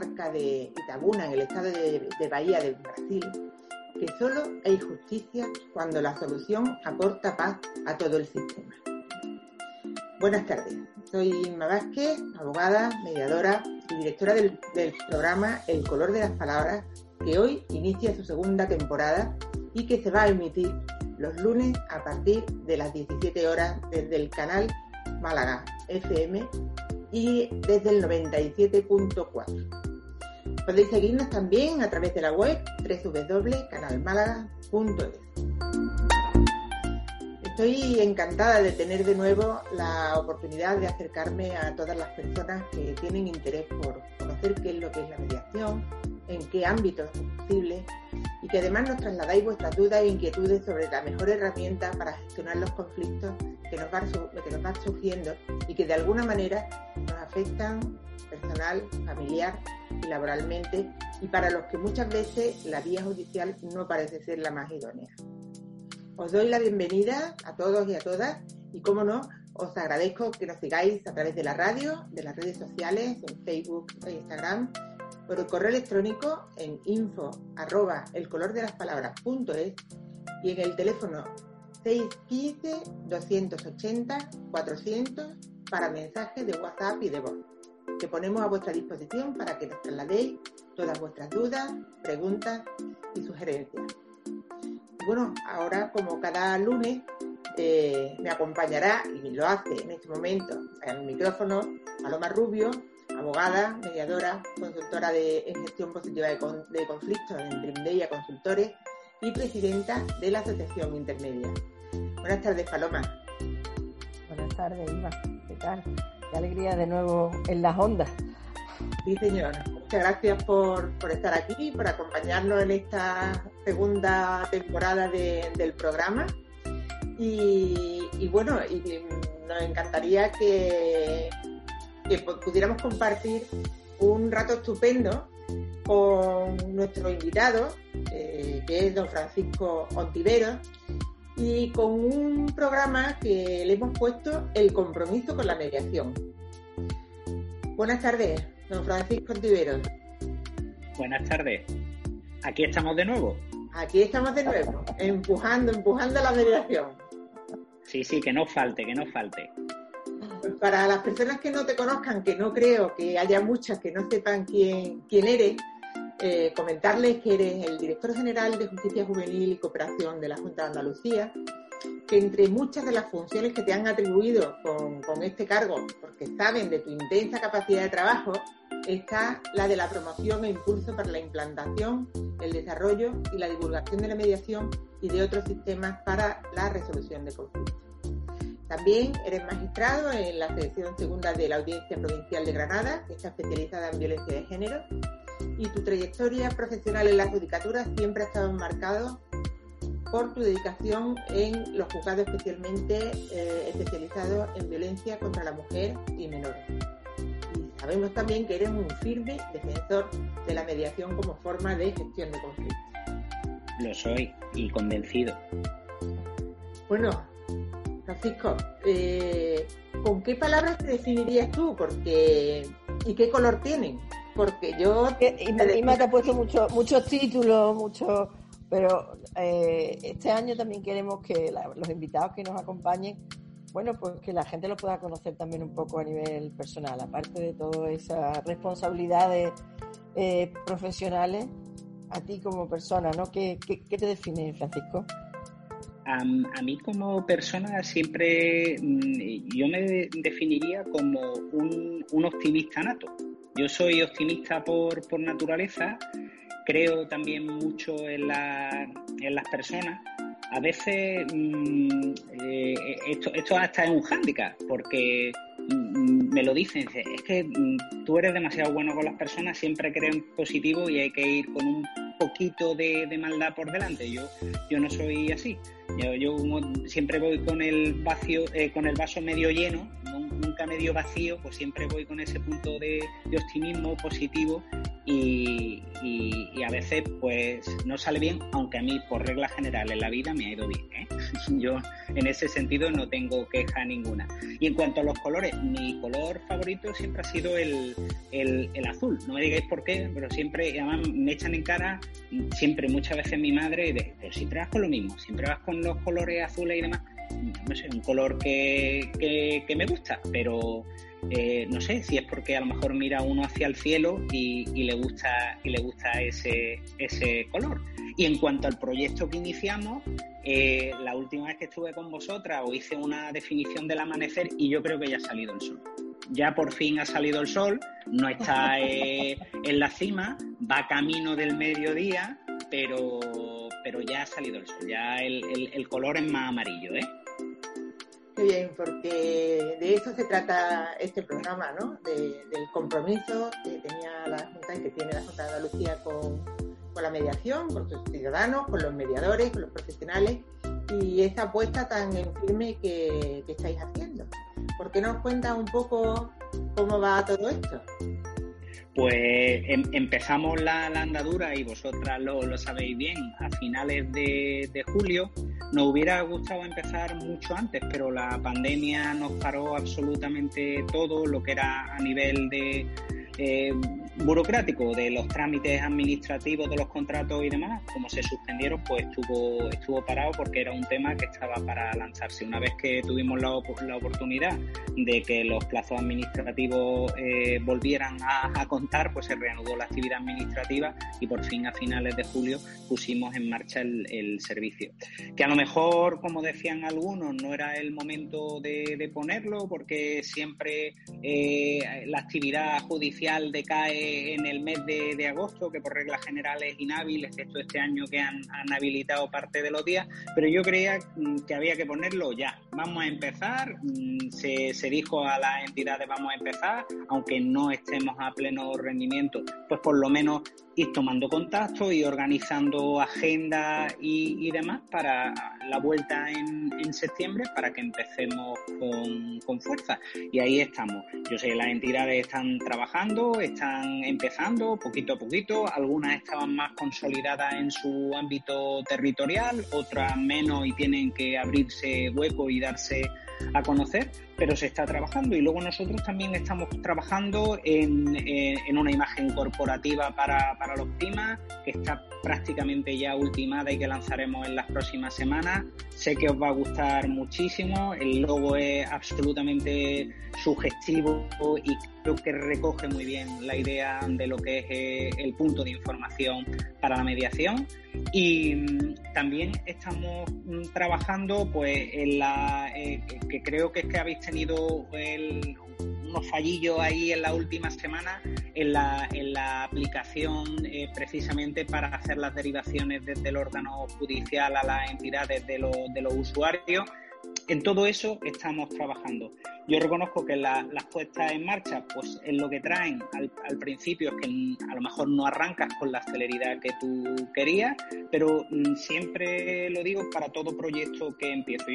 comarca de Itabuna, en el estado de, Bahía de Brasil, que solo hay justicia cuando la solución aporta paz a todo el sistema. Buenas tardes, soy Inma Vázquez, abogada, mediadora y directora del, del programa El color de las palabras, que hoy inicia su segunda temporada y que se va a emitir los lunes a partir de las 17 horas desde el canal Málaga FM y desde el 97.4. Podéis seguirnos también a través de la web www.canalmálaga.es. Estoy encantada de tener de nuevo la oportunidad de acercarme a todas las personas que tienen interés por conocer qué es lo que es la mediación, en qué ámbitos es posible y que además nos trasladáis vuestras dudas e inquietudes sobre la mejor herramienta para gestionar los conflictos que nos van, que nos van surgiendo y que de alguna manera nos afectan personal, familiar y laboralmente y para los que muchas veces la vía judicial no parece ser la más idónea. Os doy la bienvenida a todos y a todas y, como no, os agradezco que nos sigáis a través de la radio, de las redes sociales, en Facebook e Instagram, por el correo electrónico en info arroba el color de las palabras.es y en el teléfono 615 280 400 para mensajes de WhatsApp y de voz que ponemos a vuestra disposición para que nos trasladéis todas vuestras dudas, preguntas y sugerencias. Bueno, ahora como cada lunes eh, me acompañará y lo hace en este momento en el micrófono Paloma Rubio, abogada, mediadora, consultora de, en gestión positiva de, con, de conflictos en Trimdeia Consultores y presidenta de la Asociación Intermedia. Buenas tardes, Paloma. Buenas tardes, Iva. ¿Qué tal? Qué alegría de nuevo en las ondas. Sí, señora. Muchas gracias por, por estar aquí, por acompañarnos en esta segunda temporada de, del programa. Y, bueno, nos encantaría que, que pudiéramos compartir un rato estupendo con nuestro invitado, eh, que es don Francisco Ontivero, y con un programa que le hemos puesto El compromiso con la mediación. Buenas tardes, don Francisco Ontivero. Buenas tardes. Aquí estamos de nuevo. Aquí estamos de nuevo, empujando, empujando la mediación. Sí, sí, que no falte, que no falte. Para las personas que no te conozcan, que no creo que haya muchas que no sepan quién, quién eres, eh, comentarles que eres el director general de Justicia Juvenil y Cooperación de la Junta de Andalucía, que entre muchas de las funciones que te han atribuido con, con este cargo, porque saben de tu intensa capacidad de trabajo, está la de la promoción e impulso para la implantación, el desarrollo y la divulgación de la mediación y de otros sistemas para la resolución de conflictos. También eres magistrado en la sección segunda de la Audiencia Provincial de Granada, que está especializada en violencia de género, y tu trayectoria profesional en la judicatura siempre ha estado enmarcado por tu dedicación en los juzgados especialmente eh, especializados en violencia contra la mujer y menores. Y sabemos también que eres un firme defensor de la mediación como forma de gestión de conflictos. Lo soy y convencido. Bueno, Francisco, eh, ¿con qué palabras te definirías tú? Porque ¿y qué color tienen? Porque yo Ima te ha puesto muchos muchos títulos, muchos, pero eh, este año también queremos que la, los invitados que nos acompañen, bueno, pues que la gente lo pueda conocer también un poco a nivel personal, aparte de todas esas responsabilidades eh, profesionales, a ti como persona, ¿no? ¿Qué, qué, qué te define, Francisco? A, a, mí como persona siempre yo me definiría como un, un optimista nato. Yo soy optimista por, por naturaleza, creo también mucho en, la, en las personas a veces mm, eh, esto, esto hasta es un hándicap, porque mm, me lo dicen, es que mm, tú eres demasiado bueno con las personas, siempre crees positivo y hay que ir con un poquito de, maldad por delante. Yo, yo no soy así. Yo, yo siempre voy con el vacío, eh, con el vaso medio lleno, nunca medio vacío, pues siempre voy con ese punto de, optimismo positivo y, a veces pues no sale bien, aunque a mí por regla general en la vida me ha ido bien. ¿eh? Yo en ese sentido no tengo queja ninguna. Y en cuanto a los colores, mi color favorito siempre ha sido el, azul. No me digáis por qué, pero siempre, además me echan en cara, siempre, muchas veces mi madre, de, pero siempre vas con lo mismo, siempre vas con los colores azules y demás no sé, un color que, me gusta, pero eh, no sé si es porque a lo mejor mira uno hacia el cielo y, le gusta y le gusta ese, ese color. Y en cuanto al proyecto que iniciamos, eh, la última vez que estuve con vosotras os hice una definición del amanecer y yo creo que ya ha salido el sol. Ya por fin ha salido el sol, no está eh, en la cima, va camino del mediodía, pero, pero ya ha salido el sol, ya el, el color es más amarillo, ¿eh? bien, porque de eso se trata este programa, ¿no? del compromiso que tenía la Junta y que tiene la Junta de Andalucía con, con la mediación, con los ciudadanos, con los mediadores, con los profesionales y esa apuesta tan en firme que, que estáis haciendo. ¿Por qué nos cuentas un poco cómo va todo esto? Pues em, empezamos la, andadura y vosotras lo, sabéis bien a finales de, de, julio. Nos hubiera gustado empezar mucho antes, pero la pandemia nos paró absolutamente todo lo que era a nivel de eh, burocrático de los trámites administrativos de los contratos y demás, como se suspendieron, pues estuvo, estuvo parado porque era un tema que estaba para lanzarse. Una vez que tuvimos la, la oportunidad de que los plazos administrativos eh, volvieran a, contar, pues se reanudó la actividad administrativa y por fin a finales de julio pusimos en marcha el, servicio. Que a lo mejor, como decían algunos, no era el momento de, ponerlo porque siempre eh, la actividad judicial decae en el mes de, agosto, que por regla general es inhábil, excepto este año que han, habilitado parte de los días, pero yo creía mm, que había que ponerlo ya. Vamos a empezar, mm, se, se dijo a las entidades vamos a empezar, aunque no estemos a pleno rendimiento, pues por lo menos ir tomando contacto y organizando agenda y, demás para la vuelta en, septiembre para que empecemos con, fuerza. Y ahí estamos. Yo sé, las entidades están trabajando, están empezando poquito a poquito, algunas estaban más consolidadas en su ámbito territorial, otras menos y tienen que abrirse hueco y darse a conocer, pero se está trabajando. Y luego nosotros también estamos trabajando en, eh, una imagen corporativa para, para los climas que está prácticamente ya ultimada y que lanzaremos en las próximas semanas. Sé que os va a gustar muchísimo, el logo es absolutamente sugestivo y creo que recoge muy bien la idea de lo que es eh, el punto de información para la mediación. Y mm, también estamos mm, trabajando pues en la eh, que creo que es que habéis tenido unos fallillos ahí en la última semana en la, en la aplicación eh, precisamente para hacer las derivaciones desde el órgano judicial a las entidades de los, de los usuarios en todo eso estamos trabajando. Yo reconozco que las puestas en marcha, pues es lo que traen al, principio, es que a lo mejor no arrancas con la celeridad que tú querías, pero mm, siempre lo digo para todo proyecto que empiezo.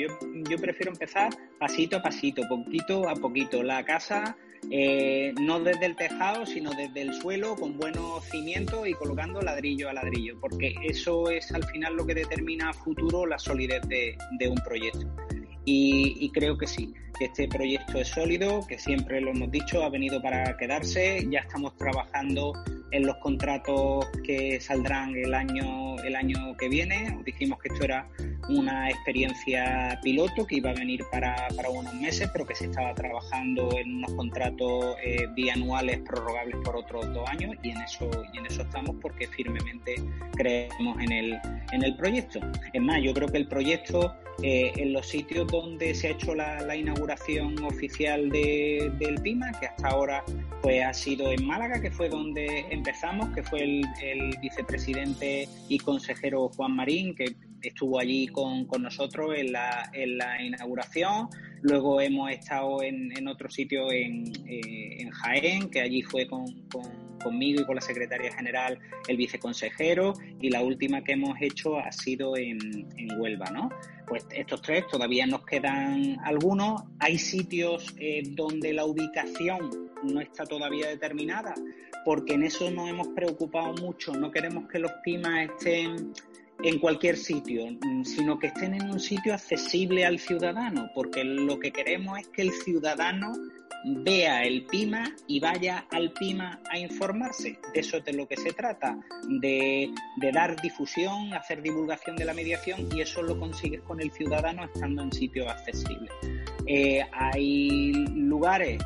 Yo, prefiero empezar pasito a pasito, poquito a poquito. La casa eh, no desde el tejado, sino desde el suelo, con buenos cimientos y colocando ladrillo a ladrillo, porque eso es al final lo que determina a futuro la solidez de, de un proyecto. Y, creo que sí, que este proyecto es sólido, que siempre lo hemos dicho, ha venido para quedarse. Ya estamos trabajando en los contratos que saldrán el año, el año que viene. dijimos que esto era una experiencia piloto que iba a venir para, para unos meses, pero que se estaba trabajando en unos contratos eh, bianuales prorrogables por otros dos años y en eso y en eso estamos porque firmemente creemos en el en el proyecto. Es más, yo creo que el proyecto eh, en los sitios donde se ha hecho la, inauguración oficial de, del PIMA, que hasta ahora pues ha sido en Málaga, que fue donde empezamos, que fue el, el vicepresidente y consejero Juan Marín, que estuvo allí con, nosotros en la, en la, inauguración. Luego hemos estado en, otro sitio en, en, Jaén, que allí fue con, conmigo y con la secretaria general el viceconsejero. Y la última que hemos hecho ha sido en, Huelva, ¿no? Pues estos tres todavía nos quedan algunos. Hay sitios eh, donde la ubicación no está todavía determinada, porque en eso nos hemos preocupado mucho. No queremos que los PIMA estén en cualquier sitio, sino que estén en un sitio accesible al ciudadano, porque lo que queremos es que el ciudadano vea el PIMA y vaya al PIMA a informarse. De eso es de lo que se trata, de, dar difusión, hacer divulgación de la mediación y eso lo consigues con el ciudadano estando en sitios accesibles. Eh, hay lugares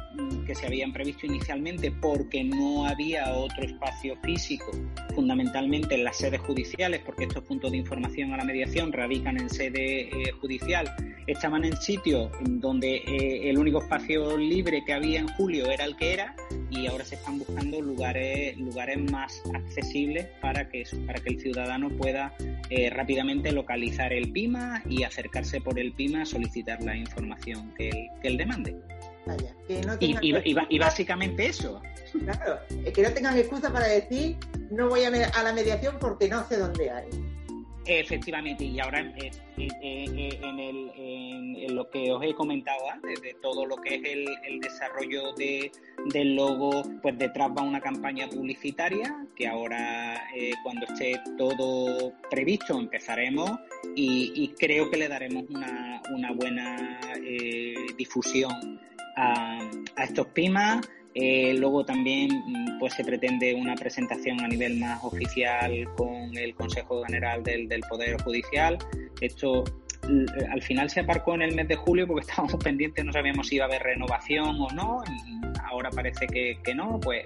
que se habían previsto inicialmente porque no había otro espacio físico, fundamentalmente en las sedes judiciales, porque estos puntos de información a la mediación radican en sede eh, judicial, estaban en sitios donde eh, el único espacio libre que había en julio era el que era y ahora se están buscando lugares, lugares más accesibles para que, para que el ciudadano pueda rápidamente localizar el PIMA y acercarse por el PIMA a solicitar la información que él, demande. y, básicamente eso. Claro, que no tengan excusa para decir no voy a, a la mediación porque no sé dónde hay. Efectivamente, y ahora eh, eh, eh, en, lo que os he comentado antes, de todo lo que es el, desarrollo de, del logo, pues detrás va una campaña publicitaria que ahora cuando esté todo previsto empezaremos y, creo que le daremos una, una buena difusión a estos PIMAs eh, luego también mm, pues se pretende una presentación a nivel más oficial con el Consejo General del, del Poder Judicial. Esto al final se aparcó en el mes de julio porque estábamos pendientes, no sabíamos si iba a haber renovación o no, y ahora parece que, no, pues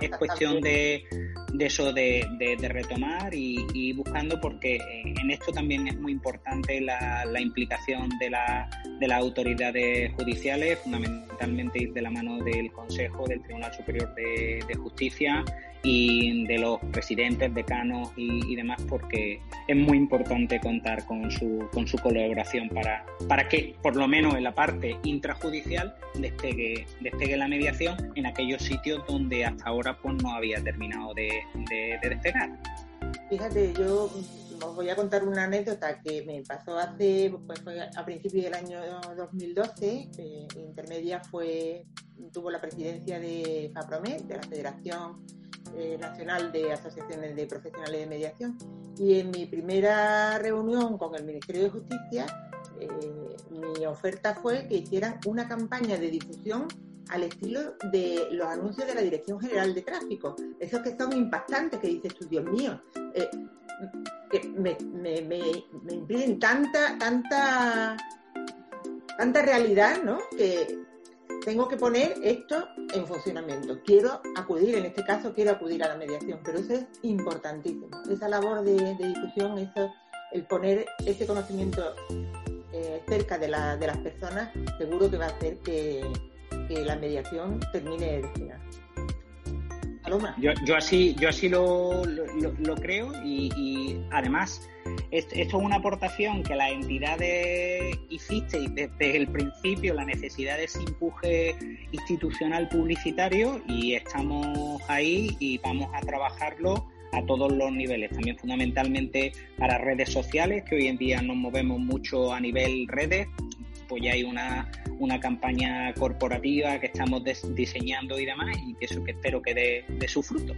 es, cuestión de, eso de, retomar y, buscando porque en esto también es muy importante la, implicación de, la, de las autoridades judiciales, fundamentalmente ir de la mano del Consejo, del Tribunal Superior de, de Justicia y de los presidentes, decanos y, y, demás, porque es muy importante contar con su, con su colaboración para, para que, por lo menos en la parte intrajudicial, despegue, despegue la mediación en aquellos sitios donde hasta ahora pues, no había terminado de, de, despegar. Fíjate, yo os voy a contar una anécdota que me pasó hace, pues fue a principios del año 2012. Eh, Intermedia fue, tuvo la presidencia de FAPROMED, de la Federación eh, nacional de Asociaciones de Profesionales de Mediación. Y en mi primera reunión con el Ministerio de Justicia, eh, mi oferta fue que hicieran una campaña de difusión al estilo de los anuncios de la Dirección General de Tráfico. Esos que son impactantes, que dices tú, Dios mío, eh, que me, me, me, impiden tanta, tanta, tanta realidad, ¿no? Que, tengo que poner esto en funcionamiento. Quiero acudir, en este caso quiero acudir a la mediación, pero eso es importantísimo. Esa labor de, difusión, eso, el poner ese conocimiento eh, cerca de, la, de las personas, seguro que va a hacer que, la mediación termine de final. Yo, yo así, yo así lo, lo, creo y, además esto es una aportación que las entidades hicisteis desde el principio, la necesidad de ese empuje institucional publicitario y estamos ahí y vamos a trabajarlo a todos los niveles, también fundamentalmente para redes sociales, que hoy en día nos movemos mucho a nivel redes, pues ya hay una, una campaña corporativa que estamos diseñando y demás y que eso que espero que dé, su fruto.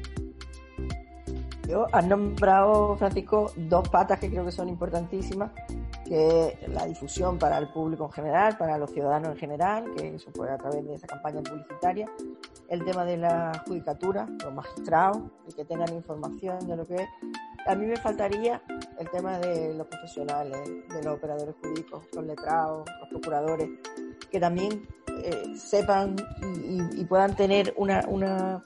Yo has nombrado, Francisco, dos patas que creo que son importantísimas, que es la difusión para el público en general, para los ciudadanos en general, que eso fue a través de esa campaña publicitaria, el tema de la judicatura, los magistrados, y que tengan información de lo que es. A mí me faltaría el tema de los profesionales, de los operadores jurídicos, los letrados, los procuradores, que también eh, sepan y, puedan tener una, una,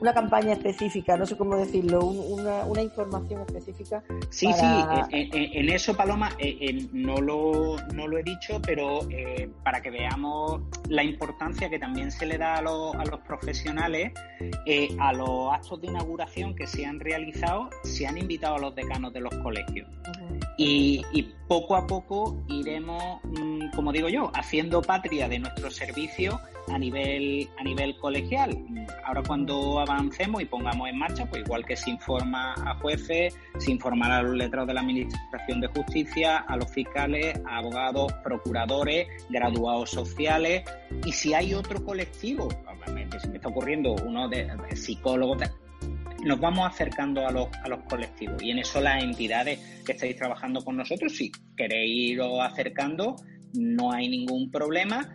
una, campaña específica, no sé cómo decirlo, una, una información específica. Sí, sí, en, eso, Paloma, eh, no, lo, no lo he dicho, pero eh, para que veamos la importancia que también se le da a los, a los profesionales, a los actos de inauguración que se han realizado, se han invitado a los decanos de los colegios. Y, poco a poco iremos, mm, como digo yo, haciendo patria de nuestro servicio a nivel, a nivel colegial. Ahora cuando avancemos y pongamos en marcha, pues igual que se informa a jueces, se informará a los letrados de la Administración de Justicia, a los fiscales, a abogados, procuradores, graduados sociales. Y si hay otro colectivo, se me está ocurriendo uno de, de psicólogos, nos vamos acercando a los, a los colectivos y en eso las entidades que estáis trabajando con nosotros, si queréis iros acercando, no hay ningún problema.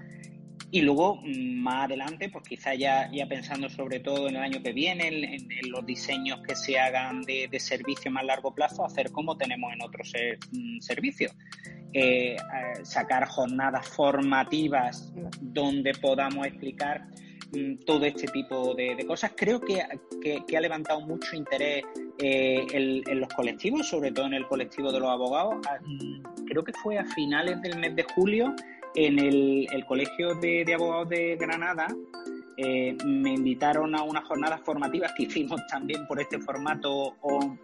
Y luego, mm, más adelante, pues quizá ya, ya pensando sobre todo en el año que viene, en, los diseños que se hagan de, de, servicio más largo plazo, hacer como tenemos en otros mm, servicios. Eh, sacar jornadas formativas donde podamos explicar Mm, todo este tipo de, cosas. Creo que, ha levantado mucho interés eh, en, los colectivos, sobre todo en el colectivo de los abogados. Ah, creo que fue a finales del mes de julio en el, Colegio de, Abogados de Granada. Eh, me invitaron a unas jornadas formativas que hicimos también por este formato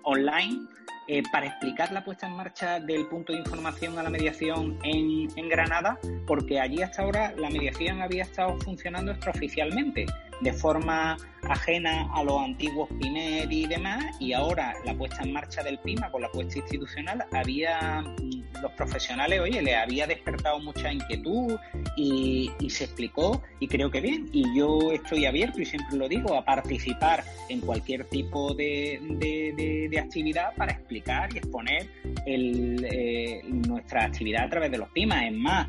online eh, para explicar la puesta en marcha del punto de información a la mediación en, en, Granada, porque allí hasta ahora la mediación había estado funcionando extraoficialmente, de forma ajena a los antiguos PINER y demás, y ahora la puesta en marcha del PIMA con la puesta institucional había mm, los profesionales, oye, le había despertado mucha inquietud y, se explicó y creo que bien. Y yo estoy abierto y siempre lo digo a participar en cualquier tipo de, de, actividad para explicar y exponer eh, nuestra actividad a través de los PIMA. Es más,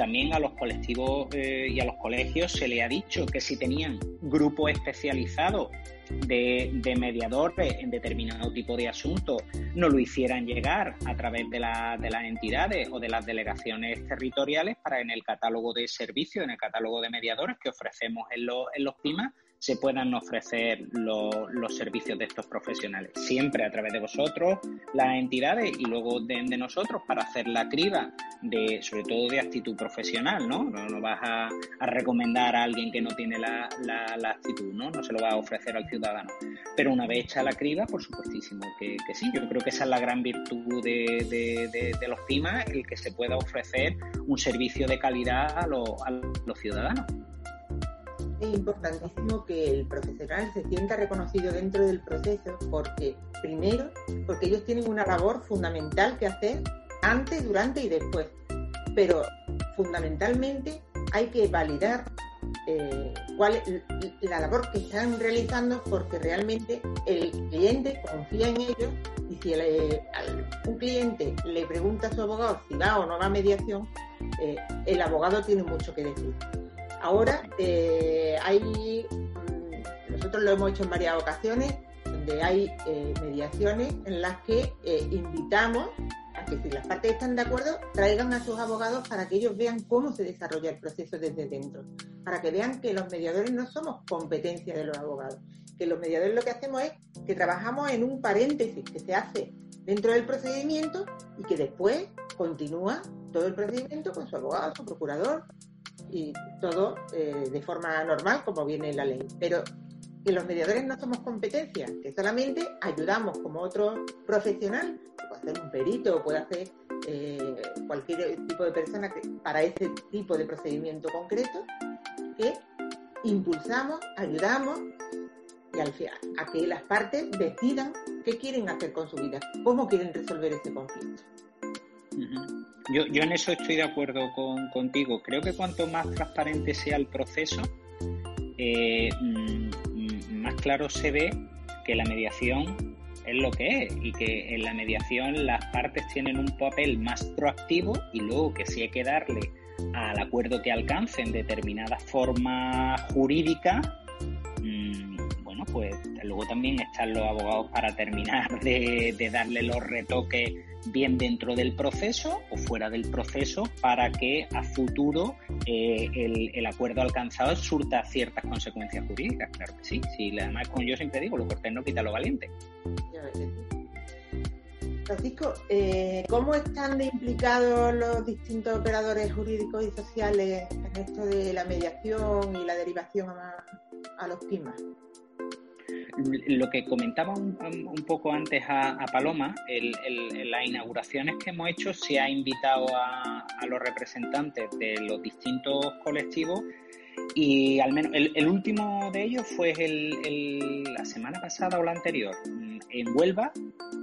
también a los colectivos eh, y a los colegios se le ha dicho que si tenían grupos especializados de, mediadores en determinado tipo de asuntos, no lo hicieran llegar a través de, de las entidades o de las delegaciones territoriales para en el catálogo de servicios, en el catálogo de mediadores que ofrecemos en, los, en los PIMA, se puedan ofrecer los servicios de estos profesionales. Siempre a través de vosotros, las entidades y luego de, nosotros para hacer la criba de, sobre todo de actitud profesional, ¿no? No, vas a, recomendar a alguien que no tiene la, actitud, ¿no? No se lo va a ofrecer al ciudadano. Pero una vez hecha la criba, por supuestísimo que, sí. Yo creo que esa es la gran virtud de, los PIMA, el que se pueda ofrecer un servicio de calidad a los ciudadanos es importantísimo que el profesional se sienta reconocido dentro del proceso porque, primero, porque ellos tienen una labor fundamental que hacer antes, durante y después. Pero fundamentalmente hay que validar eh, la labor que están realizando porque realmente el cliente confía en ellos y si un cliente le pregunta a su abogado si va o no va a mediación, eh, el abogado tiene mucho que decir. Ahora eh, hay, mm, nosotros lo hemos hecho en varias ocasiones, donde hay eh, mediaciones en las que eh, invitamos a que si las partes están de acuerdo, traigan a sus abogados para que ellos vean cómo se desarrolla el proceso desde dentro, para que vean que los mediadores no somos competencia de los abogados, que los mediadores lo que hacemos es que trabajamos en un paréntesis que se hace dentro del procedimiento y que después continúa todo el procedimiento con su abogado, su procurador, y todo eh, de forma normal como viene la ley. Pero que los mediadores no somos competencia, que solamente ayudamos como otro profesional, puede hacer un perito puede hacer eh, cualquier tipo de persona que, para ese tipo de procedimiento concreto, que impulsamos, ayudamos y al final, a que las partes decidan qué quieren hacer con su vida, cómo quieren resolver ese conflicto. Yo, yo en eso estoy de acuerdo con, contigo. Creo que cuanto más transparente sea el proceso, eh, mm, más claro se ve que la mediación es lo que es y que en la mediación las partes tienen un papel más proactivo y luego que si hay que darle al acuerdo que alcancen determinada forma jurídica, mm, pues luego también están los abogados para terminar de, de darle los retoques bien dentro del proceso o fuera del proceso para que a futuro eh, el, acuerdo alcanzado surta ciertas consecuencias jurídicas. Claro que sí. sí además, como yo siempre digo, lo cortés no quita lo valiente. Francisco, eh, ¿cómo están implicados los distintos operadores jurídicos y sociales en esto de la mediación y la derivación a, a los PIMAS? Lo que comentaba un, poco antes a, Paloma, el, las inauguraciones que hemos hecho se ha invitado a, los representantes de los distintos colectivos y al menos el, último de ellos fue el, la semana pasada o la anterior en Huelva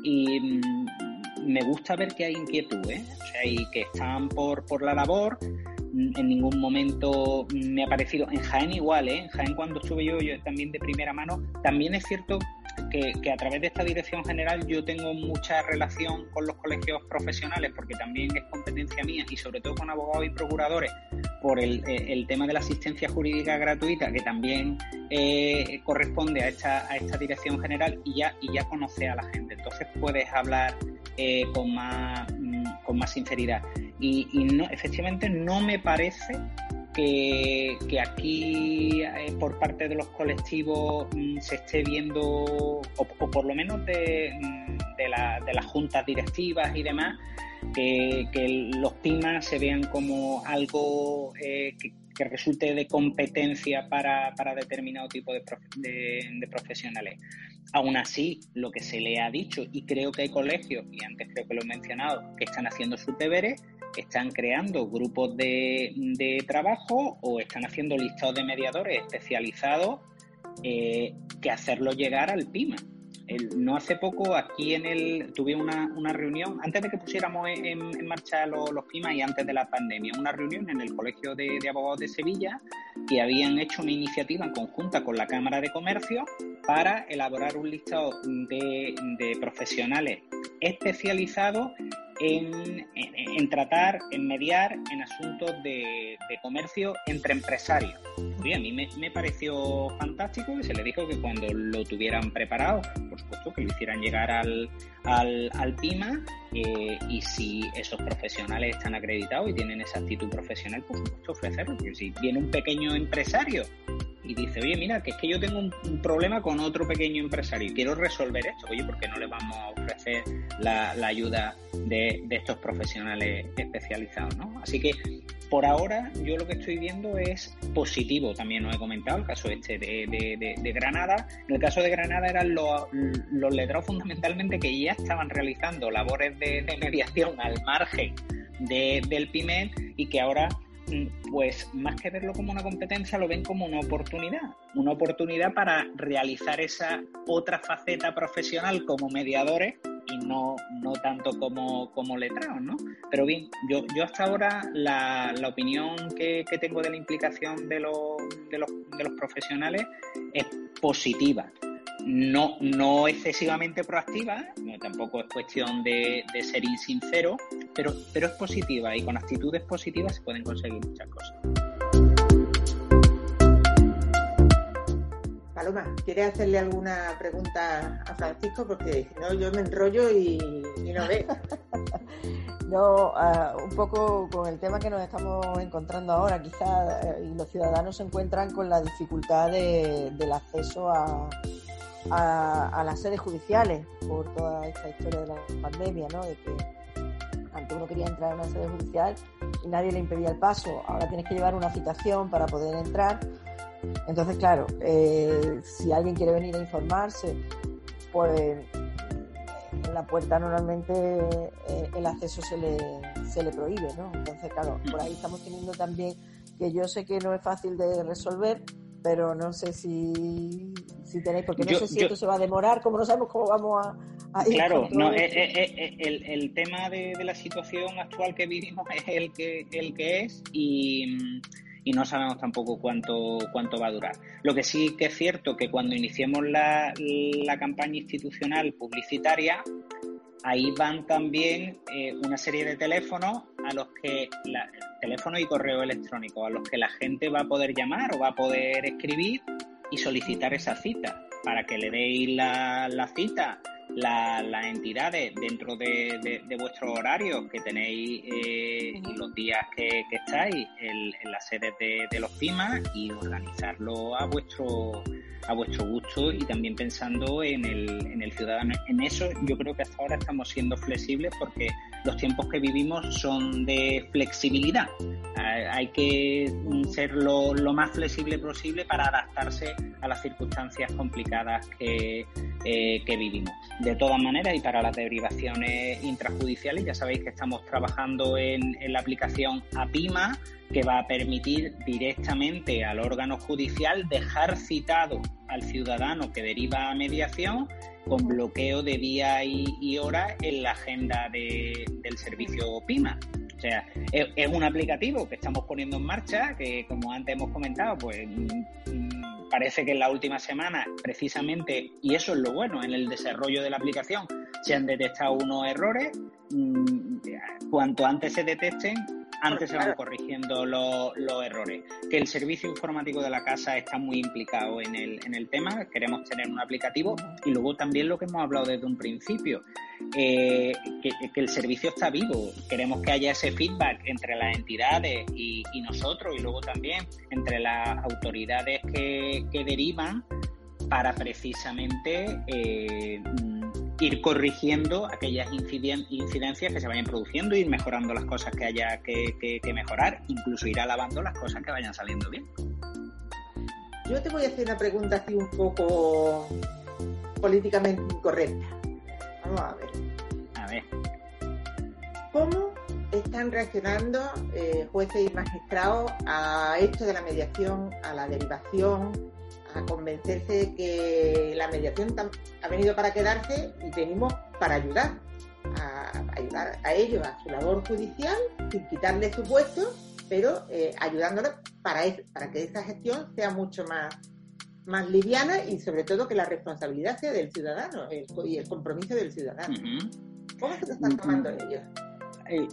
y mm, me gusta ver que hay inquietud, ¿eh? o sea, y que están por, por la labor en ningún momento me ha parecido. En Jaén igual, ¿eh? En Jaén cuando estuve yo, yo también de primera mano, también es cierto que, a través de esta dirección general yo tengo mucha relación con los colegios profesionales porque también es competencia mía y sobre todo con abogados y procuradores por el, eh, tema de la asistencia jurídica gratuita que también eh, corresponde a esta, a esta dirección general y ya, y ya conoce a la gente. Entonces puedes hablar eh, con, más, con más sinceridad. Y, no, efectivamente no me parece que, aquí eh, por parte de los colectivos mm, se esté viendo, o, por lo menos de, mm, de, las juntas directivas y demás, que, los PIMAS se vean como algo eh, que, resulte de competencia para, determinado tipo de, de, profesionales. Aún así, lo que se le ha dicho, y creo que hay colegios, y antes creo que lo he mencionado, que están haciendo sus deberes, están creando grupos de, trabajo o están haciendo listados de mediadores especializados eh, que hacerlo llegar al PIMA. No hace poco aquí en el tuve una, reunión, antes de que pusiéramos en, marcha los, los, PIMA y antes de la pandemia, una reunión en el Colegio de, Abogados de Sevilla que habían hecho una iniciativa en conjunta con la Cámara de Comercio para elaborar un listado de, de profesionales especializados en, tratar, en mediar en asuntos de, comercio entre empresarios. A mí me, pareció fantástico y se le dijo que cuando lo tuvieran preparado, por supuesto que lo hicieran llegar al, al, PIMA eh, y si esos profesionales están acreditados y tienen esa actitud profesional, por supuesto ofrecerlo. Porque si viene un pequeño empresario y dice, oye, mira, que es que yo tengo un, problema con otro pequeño empresario y quiero resolver esto, oye, ¿por qué no le vamos a ofrecer la, ayuda de, estos profesionales especializados? ¿no? Así que por ahora yo lo que estoy viendo es positivo, también os he comentado, el caso este de, Granada. En el caso de Granada eran los, los letrados fundamentalmente que ya estaban realizando labores de, mediación al margen del PIMED y que ahora pues más que verlo como una competencia, lo ven como una oportunidad, una oportunidad para realizar esa otra faceta profesional como mediadores y no, no tanto como, como letrados, ¿no? Pero bien, yo, yo hasta ahora la, la opinión que, que, tengo de la implicación de los, de los, de los profesionales es positiva no, no excesivamente proactiva, tampoco es cuestión de, ser insincero, pero, pero es positiva y con actitudes positivas se pueden conseguir muchas cosas. Paloma, ¿quieres hacerle alguna pregunta a Francisco? Porque si no, yo me enrollo y, no veo. no, ah, un poco con el tema que nos estamos encontrando ahora, quizás eh, los ciudadanos se encuentran con la dificultad del acceso a, a, las sedes judiciales por toda esta historia de la pandemia, ¿no? De que antes uno quería entrar en una sede judicial y nadie le impedía el paso. Ahora tienes que llevar una citación para poder entrar. Entonces, claro, eh, si alguien quiere venir a informarse, pues en la puerta normalmente eh, el acceso se le, se le prohíbe, ¿no? Entonces, claro, por ahí estamos teniendo también que yo sé que no es fácil de resolver, pero no sé si, si tenéis, porque no sé si esto se va a demorar, como no sabemos cómo vamos a, ir. Claro, no, eh, eh, eh, el, el, tema de, la situación actual que vivimos es el que, el que es y, y, no sabemos tampoco cuánto, cuánto va a durar. Lo que sí que es cierto que cuando iniciemos la, la campaña institucional publicitaria, ahí van también una serie de teléfonos a los que la, teléfono y correo electrónico a los que la gente va a poder llamar o va a poder escribir y solicitar esa cita. Para que le deis la, la cita las entidades dentro de, de, vuestro horario que tenéis eh, los días que, estáis en, las sedes de, los PIMA y organizarlo a vuestro a vuestro gusto y también pensando en el, en el ciudadano. En eso yo creo que hasta ahora estamos siendo flexibles porque los tiempos que vivimos son de flexibilidad. hay que ser lo, más flexible posible para adaptarse a las circunstancias complicadas que, eh, que vivimos. De todas maneras, y para las derivaciones intrajudiciales, ya sabéis que estamos trabajando en, en la aplicación APIMA, que va a permitir directamente al órgano judicial dejar citado al ciudadano que deriva a mediación con bloqueo de día y, hora en la agenda del servicio PIMA. O sea, es, un aplicativo que estamos poniendo en marcha, que como antes hemos comentado, pues parece que en la última semana, precisamente, y eso es lo bueno, en el desarrollo de la aplicación se han detectado unos errores. Mm, cuanto antes se detecten, antes se van corrigiendo los, errores. Que el servicio informático de la casa está muy implicado en el, en el tema, queremos tener un aplicativo y luego también lo que hemos hablado desde un principio, eh, que, el servicio está vivo, queremos que haya ese feedback entre las entidades y, nosotros y luego también entre las autoridades que, que derivan para precisamente eh, ir corrigiendo aquellas incidencias que se vayan produciendo, ir mejorando las cosas que haya que, mejorar, incluso ir alabando las cosas que vayan saliendo bien. Yo te voy a hacer una pregunta así un poco políticamente incorrecta. Vamos a ver. A ver. ¿Cómo están reaccionando eh, jueces y magistrados a esto de la mediación, a la derivación, a convencerse de que la mediación ha venido para quedarse y venimos para ayudar, a, ayudar a ellos a su labor judicial, sin quitarle su puesto, pero eh, ayudándoles para, para que esa gestión sea mucho más, más liviana y sobre todo que la responsabilidad sea del ciudadano y el compromiso del ciudadano. ¿Cómo se lo están tomando ellos? Eh,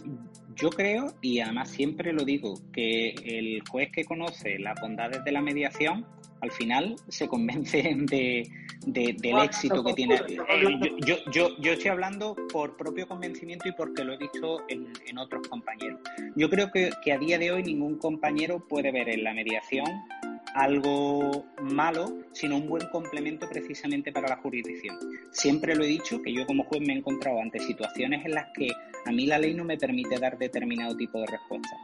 yo creo, y además siempre lo digo, que el juez que conoce las bondades de la mediación al final se convencen de, del éxito que tiene. Eh, yo, yo, yo, estoy hablando por propio convencimiento y porque lo he visto en, en otros compañeros. Yo creo que, que, a día de hoy ningún compañero puede ver en la mediación algo malo, sino un buen complemento precisamente para la jurisdicción. Siempre lo he dicho que yo como juez me he encontrado ante situaciones en las que a mí la ley no me permite dar determinado tipo de respuesta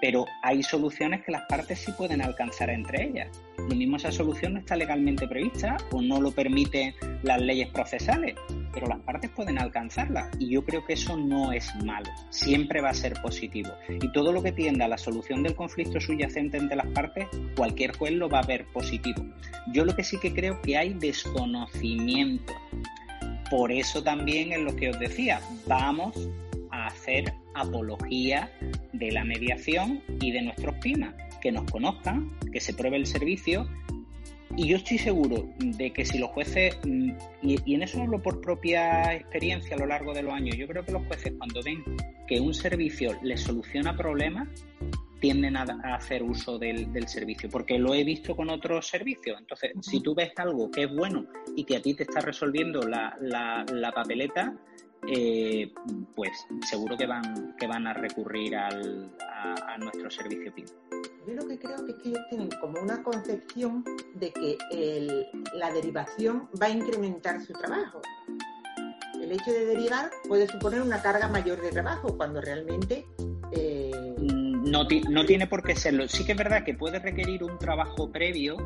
pero hay soluciones que las partes sí pueden alcanzar entre ellas. Lo mismo esa solución no está legalmente prevista o no lo permiten las leyes procesales, pero las partes pueden alcanzarla y yo creo que eso no es malo, siempre va a ser positivo. Y todo lo que tienda a la solución del conflicto subyacente entre las partes, cualquier juez lo va a ver positivo. Yo lo que sí que creo que hay desconocimiento. Por eso también es lo que os decía, vamos hacer apología de la mediación y de nuestros PIMA, que nos conozcan, que se pruebe el servicio. Y yo estoy seguro de que si los jueces, mm, y, en eso hablo por propia experiencia a lo largo de los años, yo creo que los jueces cuando ven que un servicio les soluciona problemas, tienden a, hacer uso del, servicio, porque lo he visto con otros servicios. Entonces, si tú ves algo que es bueno y que a ti te está resolviendo la, la papeleta, eh, pues seguro que van, que van a recurrir al, a, nuestro servicio PIN. Yo lo que creo que es que ellos tienen como una concepción de que la derivación va a incrementar su trabajo. El hecho de derivar puede suponer una carga mayor de trabajo cuando realmente no, no, tiene por qué serlo. Sí que es verdad que puede requerir un trabajo previo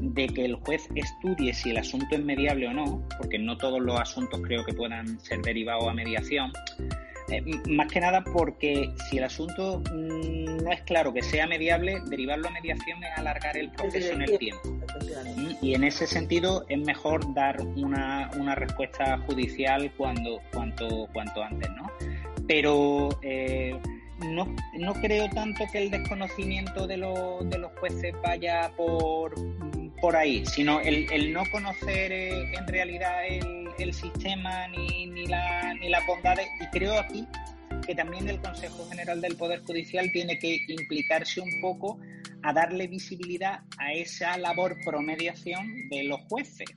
de que el juez estudie si el asunto es mediable o no, porque no todos los asuntos creo que puedan ser derivados a mediación. Eh, más que nada porque si el asunto mm, no es claro que sea mediable, derivarlo a mediación es alargar el proceso en el tiempo. Mm, y en ese sentido es mejor dar una, una respuesta judicial cuando, cuanto, cuanto antes, ¿no? Pero eh, no, no creo tanto que el desconocimiento de, de los jueces vaya por, por ahí, sino el, el no conocer eh, en realidad el, el sistema ni, ni, la, ni las bondades. Y creo aquí que también el Consejo General del Poder Judicial tiene que implicarse un poco a darle visibilidad a esa labor promediación de los jueces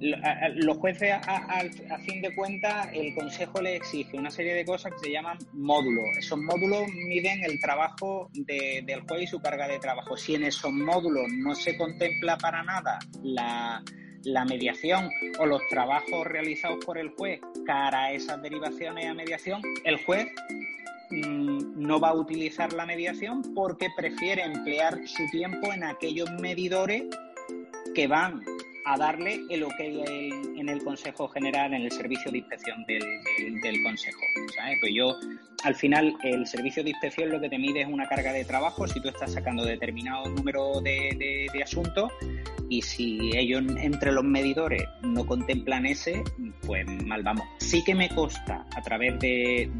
los jueces, a, fin de cuentas, el Consejo les exige una serie de cosas que se llaman módulos. Esos módulos miden el trabajo del juez y su carga de trabajo. Si en esos módulos no se contempla para nada la, mediación o los trabajos realizados por el juez cara a esas derivaciones a mediación, el juez mm, no va a utilizar la mediación porque prefiere emplear su tiempo en aquellos medidores que van a darle el ok en el Consejo General, en el servicio de inspección del, Consejo. Pues yo, al final, el servicio de inspección lo que te mide es una carga de trabajo si tú estás sacando determinado número de, asuntos y si ellos entre los medidores no contemplan ese, pues mal vamos. Sí que me consta a través de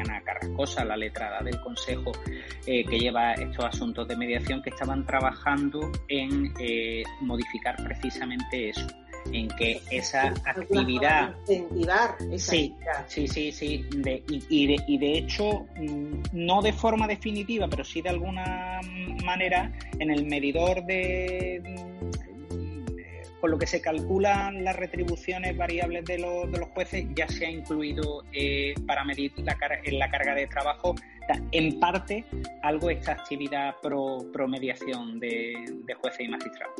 Ana Carrascosa, la letrada del Consejo eh, que lleva estos asuntos de mediación, que estaban trabajando en eh, modificar precisamente eso en que esa actividad incentivar esa sí sí sí sí y, de, y de hecho mm, no de forma definitiva pero sí de alguna manera en el medidor de con lo que se calculan las retribuciones variables de los, de los jueces ya se ha incluido eh, para medir la, en la carga de trabajo en parte algo esta actividad pro, mediación de, jueces y magistrados.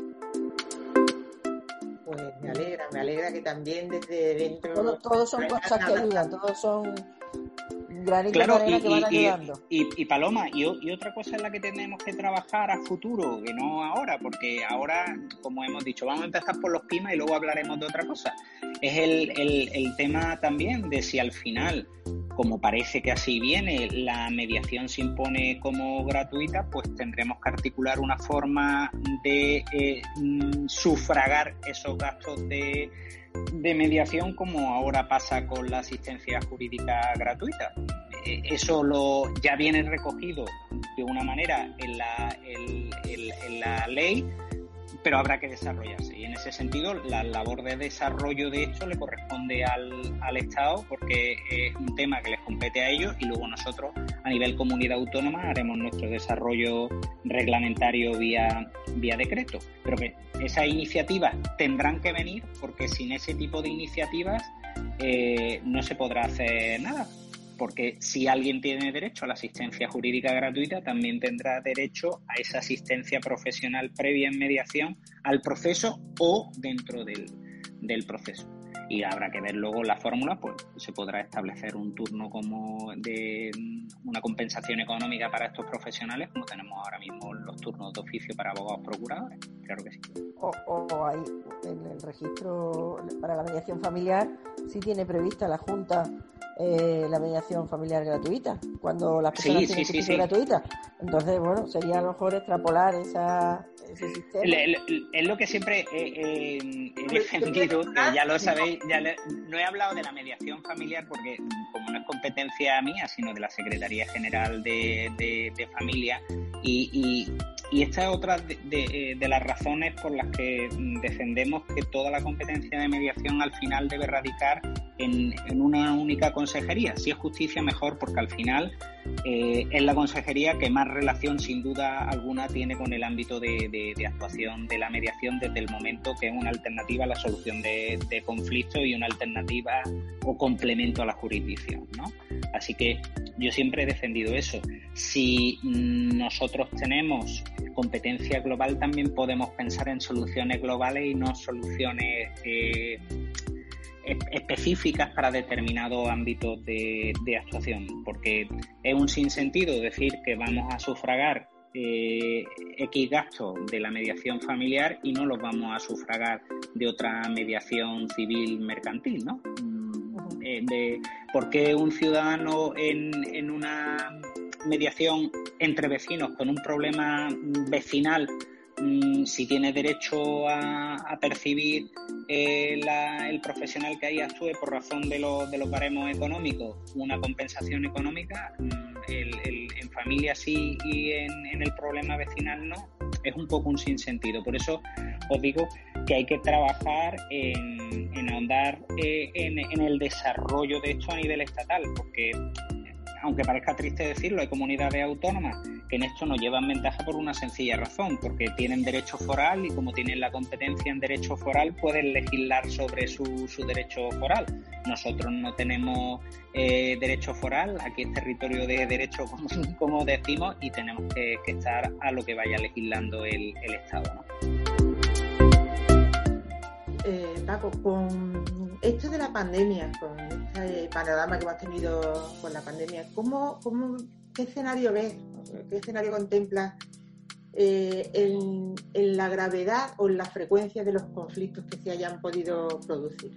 Pues me alegra, me alegra que también desde dentro... todos son cosas que ayudan, todos son claro, y, Paloma, y, otra cosa en la que tenemos que trabajar a futuro, que no ahora, porque ahora, como hemos dicho, vamos a empezar por los PIMA y luego hablaremos de otra cosa. Es el, tema también de si al final, como parece que así viene, la mediación se impone como gratuita, pues tendremos que articular una forma de eh, mm, sufragar esos gastos de de mediación como ahora pasa con la asistencia jurídica gratuita. Eh, eso lo, ya viene recogido de una manera en la, en la ley pero habrá que desarrollarse. Y en ese sentido, la labor de desarrollo de esto le corresponde al, al Estado porque es un tema que les compete a ellos y luego nosotros, a nivel comunidad autónoma, haremos nuestro desarrollo reglamentario vía, vía decreto. Pero que esas iniciativas tendrán que venir porque sin ese tipo de iniciativas eh, no se podrá hacer nada porque si alguien tiene derecho a la asistencia jurídica gratuita, también tendrá derecho a esa asistencia profesional previa en mediación al proceso o dentro del, del proceso y habrá que ver luego la fórmula, pues se podrá establecer un turno como de una compensación económica para estos profesionales, como tenemos ahora mismo los turnos de oficio para abogados procuradores, claro que sí. O, o hay en el registro para la mediación familiar, sí tiene prevista la Junta eh, la mediación familiar gratuita, cuando las personas tienen sí, gratuita. Entonces, bueno, sería a lo mejor extrapolar esa, es lo que siempre he, defendido, ya lo sabéis, no he hablado de la mediación familiar porque como no es competencia mía, sino de la Secretaría General de, Familia y, esta es otra de, las razones por las que defendemos que toda la competencia de mediación al final debe radicar en, una única consejería. Si es justicia, mejor, porque al final eh, es la consejería que más relación, sin duda alguna, tiene con el ámbito de, de, actuación de la mediación desde el momento que es una alternativa a la solución de, conflictos y una alternativa o complemento a la jurisdicción. Así que yo siempre he defendido eso. Si nosotros tenemos competencia global, también podemos pensar en soluciones globales y no soluciones eh, específicas para determinados ámbitos de, actuación, porque es un sinsentido decir que vamos a sufragar eh, X gastos de la mediación familiar y no los vamos a sufragar de otra mediación civil mercantil, ¿no? Mm, eh, por qué un ciudadano en, en una mediación entre vecinos con un problema vecinal Mm, si tiene derecho a, percibir eh, el profesional que ahí actúe por razón de, de los baremos económicos una compensación económica, mm, en familia sí y en, el problema vecinal no, es un poco un sinsentido. Por eso os digo que hay que trabajar en, en ahondar eh, en, en el desarrollo de esto a nivel estatal, porque aunque parezca triste decirlo, hay comunidades autónomas que en esto nos llevan ventaja por una sencilla razón, porque tienen derecho foral y como tienen la competencia en derecho foral pueden legislar sobre su, derecho foral. Nosotros no tenemos eh, derecho foral, aquí es territorio de derecho como, decimos y tenemos que, estar a lo que vaya legislando el, Estado. Eh, Paco, con esto de la pandemia, con este panorama que hemos tenido con la pandemia, ¿cómo, cómo, ¿qué escenario ves? ¿Qué escenario contemplas eh, en, la gravedad o en la frecuencia de los conflictos que se hayan podido producir?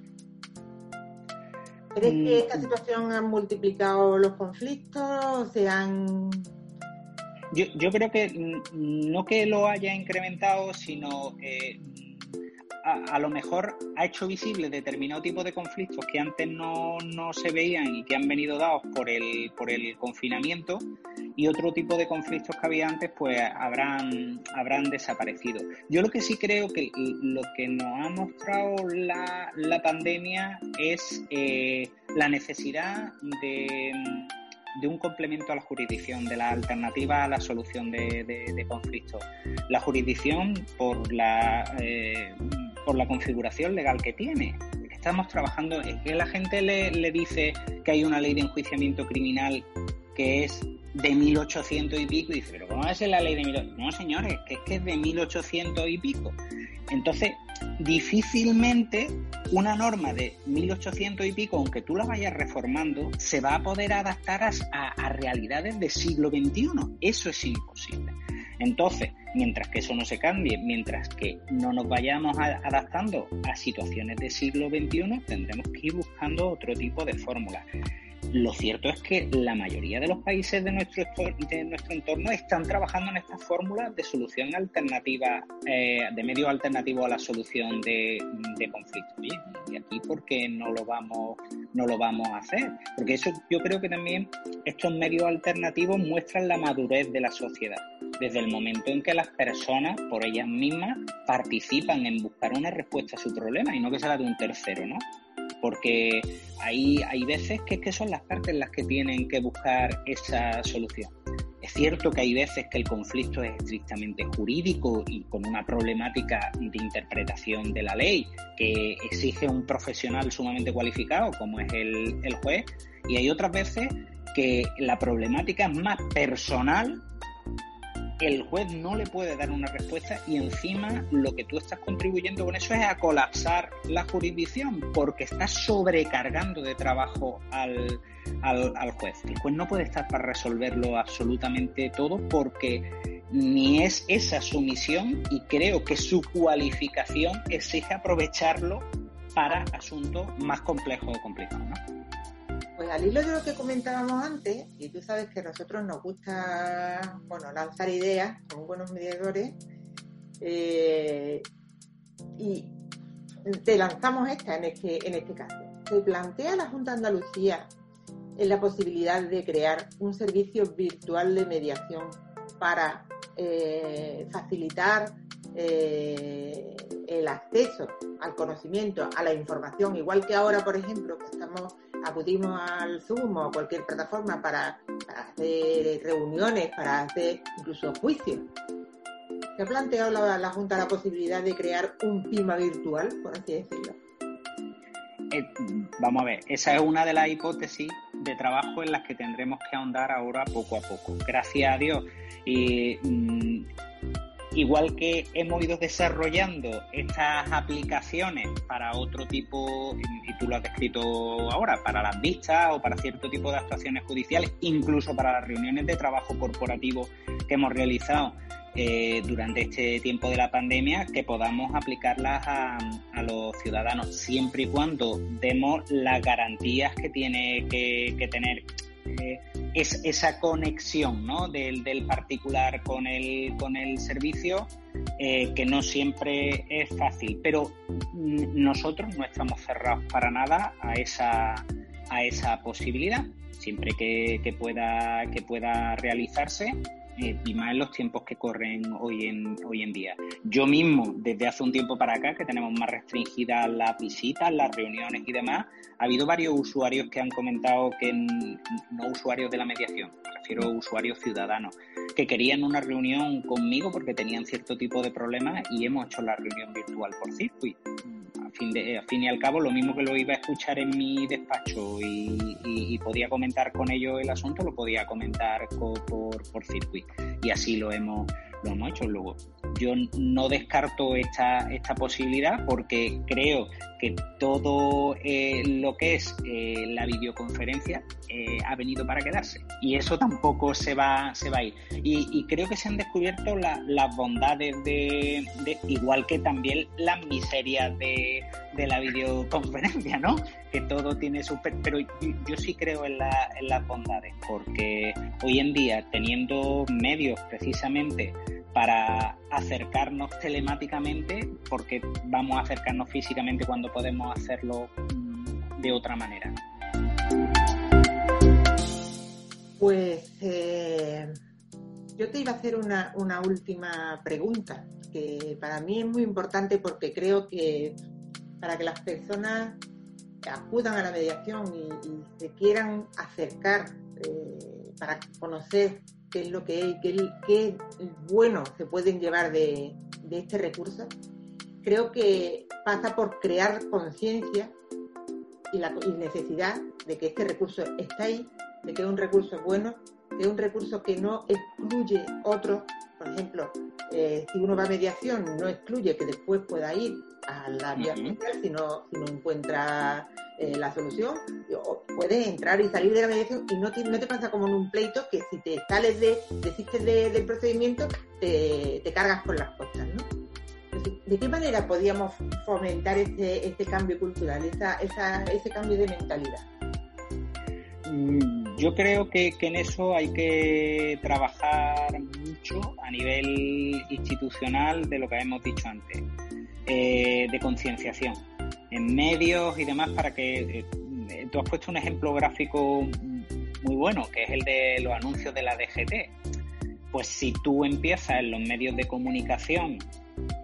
¿Crees que esta mm. situación ha multiplicado los conflictos? ¿Se han yo, yo, creo que no que lo haya incrementado, sino eh, a, lo mejor ha hecho visible determinado tipo de conflictos que antes no, se veían y que han venido dados por el, por el confinamiento y otro tipo de conflictos que había antes pues habrán, habrán desaparecido. Yo lo que sí creo que lo que nos ha mostrado la, pandemia es eh, la necesidad de de un complemento a la jurisdicción, de la alternativa a la solución de, conflictos. La jurisdicción, por la, eh, por la configuración legal que tiene, estamos trabajando, es que la gente le, le dice que hay una ley de enjuiciamiento criminal que es de 1800 y pico, y dice, pero ¿cómo a ser la ley de 1800? No, señores, que es que es de 1800 y pico. Entonces, difícilmente una norma de 1800 y pico, aunque tú la vayas reformando, se va a poder adaptar a, realidades del siglo XXI. Eso es imposible. Entonces, mientras que eso no se cambie, mientras que no nos vayamos adaptando a situaciones del siglo XXI, tendremos que ir buscando otro tipo de fórmulas. Lo cierto es que la mayoría de los países de nuestro, de nuestro entorno están trabajando en estas fórmulas de solución alternativa, eh, de medio alternativo a la solución de, conflictos. y aquí, ¿por qué no lo, vamos, no lo vamos a hacer? Porque eso yo creo que también estos medios alternativos muestran la madurez de la sociedad. Desde el momento en que las personas, por ellas mismas, participan en buscar una respuesta a su problema y no que sea de un tercero, ¿no? Porque hay, hay veces que, que son las partes las que tienen que buscar esa solución. Es cierto que hay veces que el conflicto es estrictamente jurídico y con una problemática de interpretación de la ley que exige un profesional sumamente cualificado como es el, el juez y hay otras veces que la problemática es más personal el juez no le puede dar una respuesta y encima lo que tú estás contribuyendo con eso es a colapsar la jurisdicción porque estás sobrecargando de trabajo al, al, juez. El juez no puede estar para resolverlo absolutamente todo porque ni es esa su misión y creo que su cualificación exige aprovecharlo para asuntos más complejos o complicados. ¿no? Pues al hilo de lo que comentábamos antes, y tú sabes que a nosotros nos gusta bueno, lanzar ideas como buenos mediadores, eh, y te lanzamos esta en este, en este caso. Se plantea la Junta de Andalucía en la posibilidad de crear un servicio virtual de mediación para eh, facilitar eh, el acceso al conocimiento, a la información, igual que ahora, por ejemplo, que estamos acudimos al Zoom o a cualquier plataforma para, hacer reuniones, para hacer incluso juicios. ¿Se ha planteado la, Junta la posibilidad de crear un PIMA virtual, por así decirlo? Eh, vamos a ver, esa es una de las hipótesis de trabajo en las que tendremos que ahondar ahora poco a poco. Gracias a Dios. Mm, Igual que hemos ido desarrollando estas aplicaciones para otro tipo, y tú lo has descrito ahora, para las vistas o para cierto tipo de actuaciones judiciales, incluso para las reuniones de trabajo corporativo que hemos realizado eh, durante este tiempo de la pandemia, que podamos aplicarlas a, los ciudadanos, siempre y cuando demos las garantías que tiene que tener eh, es esa conexión ¿no? del, particular con el, con el servicio, eh, que no siempre es fácil. Pero nosotros no estamos cerrados para nada a esa, a esa posibilidad. Siempre que, que pueda, que pueda realizarse, y más en los tiempos que corren hoy en, hoy en día. Yo mismo, desde hace un tiempo para acá, que tenemos más restringidas las visitas, las reuniones y demás, ha habido varios usuarios que han comentado que no usuarios de la mediación, me refiero usuarios ciudadanos, que querían una reunión conmigo porque tenían cierto tipo de problemas y hemos hecho la reunión virtual por Circuit fin, de, fin y al cabo, lo mismo que lo iba a escuchar en mi despacho y, podía comentar con ellos el asunto, lo podía comentar por, por circuit. Y así lo hemos, lo hemos hecho luego. Yo no descarto esta, esta posibilidad porque creo que todo eh, lo que es eh, la videoconferencia eh, ha venido para quedarse y eso tampoco se va, se va a ir. Y, creo que se han descubierto las bondades de, igual que también las miserias de, la videoconferencia, ¿no? Que todo tiene su... Pero yo, sí creo en, en las bondades porque hoy en día teniendo medios precisamente para acercarnos telemáticamente, porque vamos a acercarnos físicamente cuando podemos hacerlo mm, de otra manera. Pues eh, yo te iba a hacer una, última pregunta, que para mí es muy importante porque creo que para que las personas acudan a la mediación y, se quieran acercar eh, para conocer qué es lo que es, qué, qué bueno se pueden llevar de, este recurso, creo que pasa por crear conciencia y la necesidad de que este recurso está ahí, de que es un recurso bueno, que es un recurso que no excluye otros. Por ejemplo, eh, si uno va a mediación, no excluye que después pueda ir a la vía social si no, si no encuentra eh, la solución, puedes entrar y salir de la mediación y no te, no te pasa como en un pleito que si te sales de, desistes del procedimiento, te, cargas con las cosas, ¿no? ¿De qué manera podíamos fomentar este, este cambio cultural, esa, esa, ese cambio de mentalidad? Mm, yo creo que, en eso hay que trabajar mucho a nivel institucional de lo que hemos dicho antes, eh, de concienciación en medios y demás para que eh, tú has puesto un ejemplo gráfico muy bueno, que es el de los anuncios de la DGT. Pues si tú empiezas en los medios de comunicación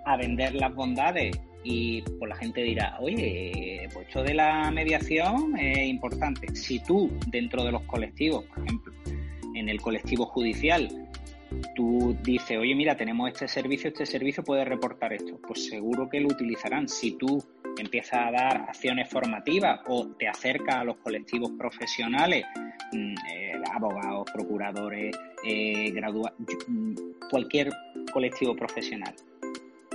a vender las bondades y pues la gente dirá, oye, pues esto de la mediación es importante. Si tú dentro de los colectivos, por ejemplo, en el colectivo judicial, tú dices, oye, mira, tenemos este servicio, este servicio puede reportar esto, pues seguro que lo utilizarán. Si tú empieza a dar acciones formativas o te acerca a los colectivos profesionales, mm, eh, abogados, procuradores, eh, mm, cualquier colectivo profesional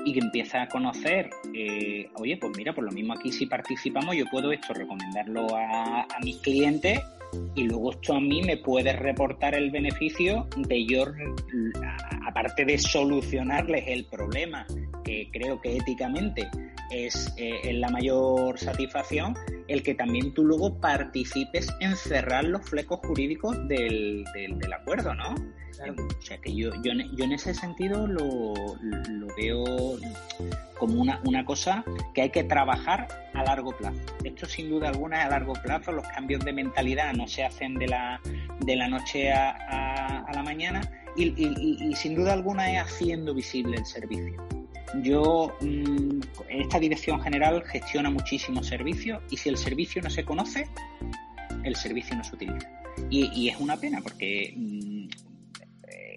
y que empieza a conocer, eh, oye, pues mira, por lo mismo aquí si participamos yo puedo esto recomendarlo a, a, mis clientes y luego esto a mí me puede reportar el beneficio de yo, aparte de solucionarles el problema, que creo que éticamente es, eh, la mayor satisfacción el que también tú luego participes en cerrar los flecos jurídicos del, del, acuerdo, ¿no? O sea que yo, yo, yo en ese sentido lo, lo veo como una, una, cosa que hay que trabajar a largo plazo. Esto sin duda alguna es a largo plazo, los cambios de mentalidad no se hacen de la, de la noche a, a, la mañana y, y, y sin duda alguna es haciendo visible el servicio. Yo, mm, esta dirección general gestiona muchísimos servicios y si el servicio no se conoce, el servicio no se utiliza. Y, es una pena porque mm,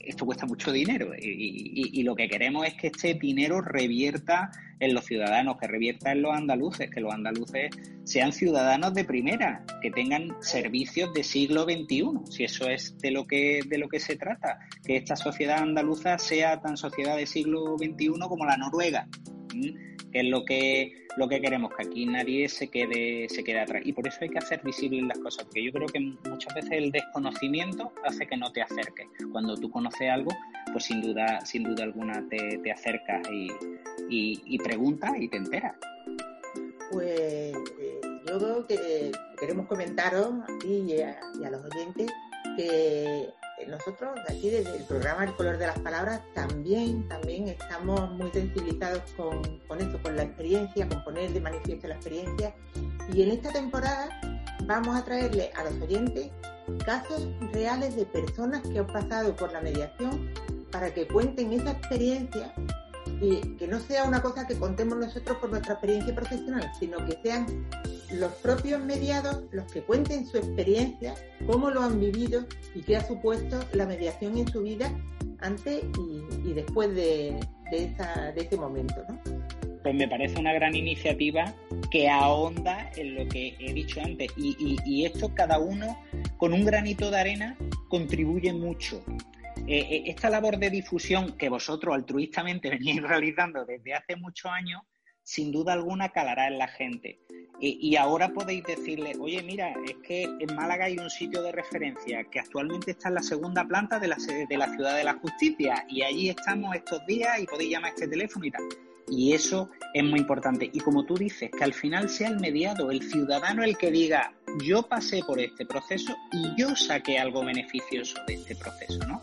esto cuesta mucho dinero y, lo que queremos es que este dinero revierta en los ciudadanos, que revierta en los andaluces, que los andaluces sean ciudadanos de primera, que tengan servicios de siglo XXI, si eso es de lo que, de lo que se trata, que esta sociedad andaluza sea tan sociedad de siglo XXI como la noruega que es lo que, lo que queremos, que aquí nadie se quede, se quede atrás. Y por eso hay que hacer visibles las cosas, porque yo creo que muchas veces el desconocimiento hace que no te acerques. Cuando tú conoces algo, pues sin duda, sin duda alguna te, te acercas y, y, preguntas y te enteras. Pues eh, yo que queremos comentaros a ti y y a los oyentes que nosotros aquí desde el programa El color de las palabras también, también estamos muy sensibilizados con, con esto, con la experiencia, con poner de manifiesto la experiencia. Y en esta temporada vamos a traerle a los oyentes casos reales de personas que han pasado por la mediación para que cuenten esa experiencia y que no sea una cosa que contemos nosotros por nuestra experiencia profesional, sino que sean los propios mediados los que cuenten su experiencia, cómo lo han vivido y qué ha supuesto la mediación en su vida antes y, después de, de, ese momento. ¿no? Pues me parece una gran iniciativa que ahonda en lo que he dicho antes y, y esto cada uno con un granito de arena contribuye mucho eh, eh, esta labor de difusión que vosotros altruistamente venís realizando desde hace muchos años, sin duda alguna calará en la gente. Y, ahora podéis decirle, oye, mira, es que en Málaga hay un sitio de referencia que actualmente está en la segunda planta de la, de la Ciudad de la Justicia y allí estamos estos días y podéis llamar a este teléfono y tal. Y eso es muy importante. Y como tú dices, que al final sea el mediado, el ciudadano el que diga, yo pasé por este proceso y yo saqué algo beneficioso de este proceso, ¿no?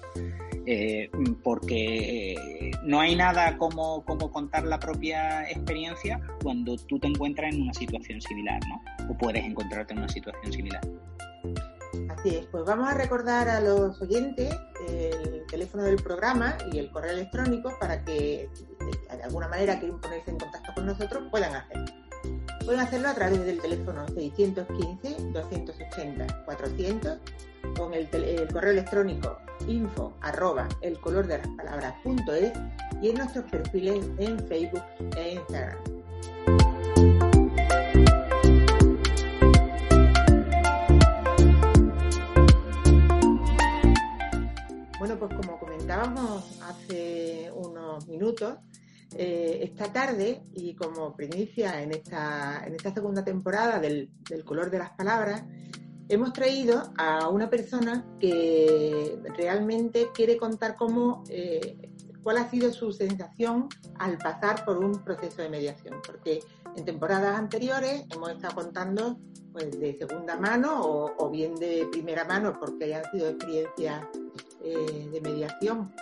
Eh, porque eh, no hay nada como, como, contar la propia experiencia cuando tú te encuentras en una situación similar, ¿no? O puedes encontrarte en una situación similar. Así es, pues vamos a recordar a los oyentes el teléfono del programa y el correo electrónico para que de alguna manera quieren ponerse en contacto con nosotros puedan hacerlo. Pueden hacerlo a través del teléfono 615-280-400 con el, correo electrónico info arroba de las punto es y en nuestros perfiles en Facebook e Instagram. Bueno, pues como comentábamos hace unos minutos, eh, esta tarde y como primicia en esta, en esta segunda temporada del, color de las palabras, hemos traído a una persona que realmente quiere contar cómo, eh, cuál ha sido su sensación al pasar por un proceso de mediación, porque en temporadas anteriores hemos estado contando pues, de segunda mano o, bien de primera mano, porque hayan sido experiencias eh, de mediación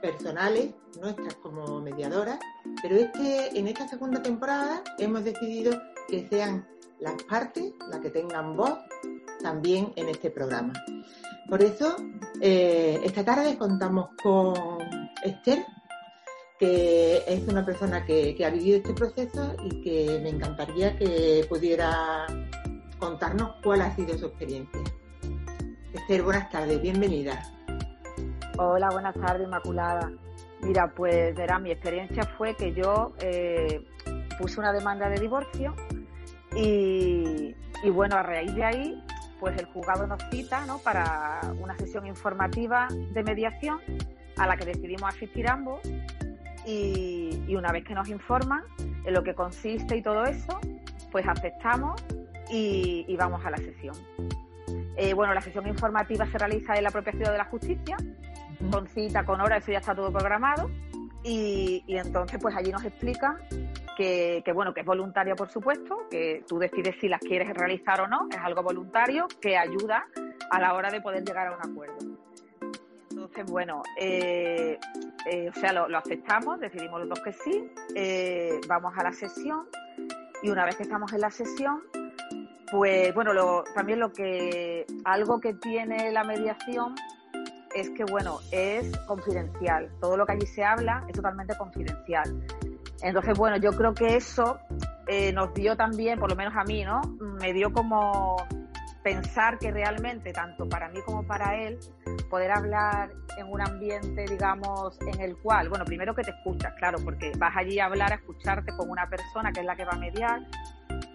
personales nuestras como mediadoras, pero es que en esta segunda temporada hemos decidido que sean las partes las que tengan voz también en este programa. Por eso, eh, esta tarde contamos con Esther, que es una persona que, que, ha vivido este proceso y que me encantaría que pudiera contarnos cuál ha sido su experiencia. Esther, buenas tardes, bienvenida. Hola, buenas tardes, Inmaculada. Mira, pues verá, mi experiencia fue que yo eh, puse una demanda de divorcio y, bueno, a raíz de ahí, pues el juzgado nos cita ¿no? para una sesión informativa de mediación a la que decidimos asistir ambos y, una vez que nos informan en lo que consiste y todo eso, pues aceptamos y, vamos a la sesión. Eh, bueno, la sesión informativa se realiza en la propia Ciudad de la Justicia con cita, con hora, eso ya está todo programado. Y, entonces, pues allí nos explican que, bueno, que es voluntaria, por supuesto, que tú decides si las quieres realizar o no, es algo voluntario que ayuda a la hora de poder llegar a un acuerdo. Entonces, bueno, eh, eh, o sea, lo, aceptamos, decidimos los dos que sí, eh, vamos a la sesión y una vez que estamos en la sesión, pues bueno, también lo que algo que tiene la mediación es que, bueno, es confidencial. Todo lo que allí se habla es totalmente confidencial. Entonces, bueno, yo creo que eso eh, nos dio también, por lo menos a mí, ¿no? Me dio como pensar que realmente, tanto para mí como para él, poder hablar en un ambiente, digamos, en el cual, bueno, primero que te escuchas, claro, porque vas allí a hablar, a escucharte con una persona que es la que va a mediar,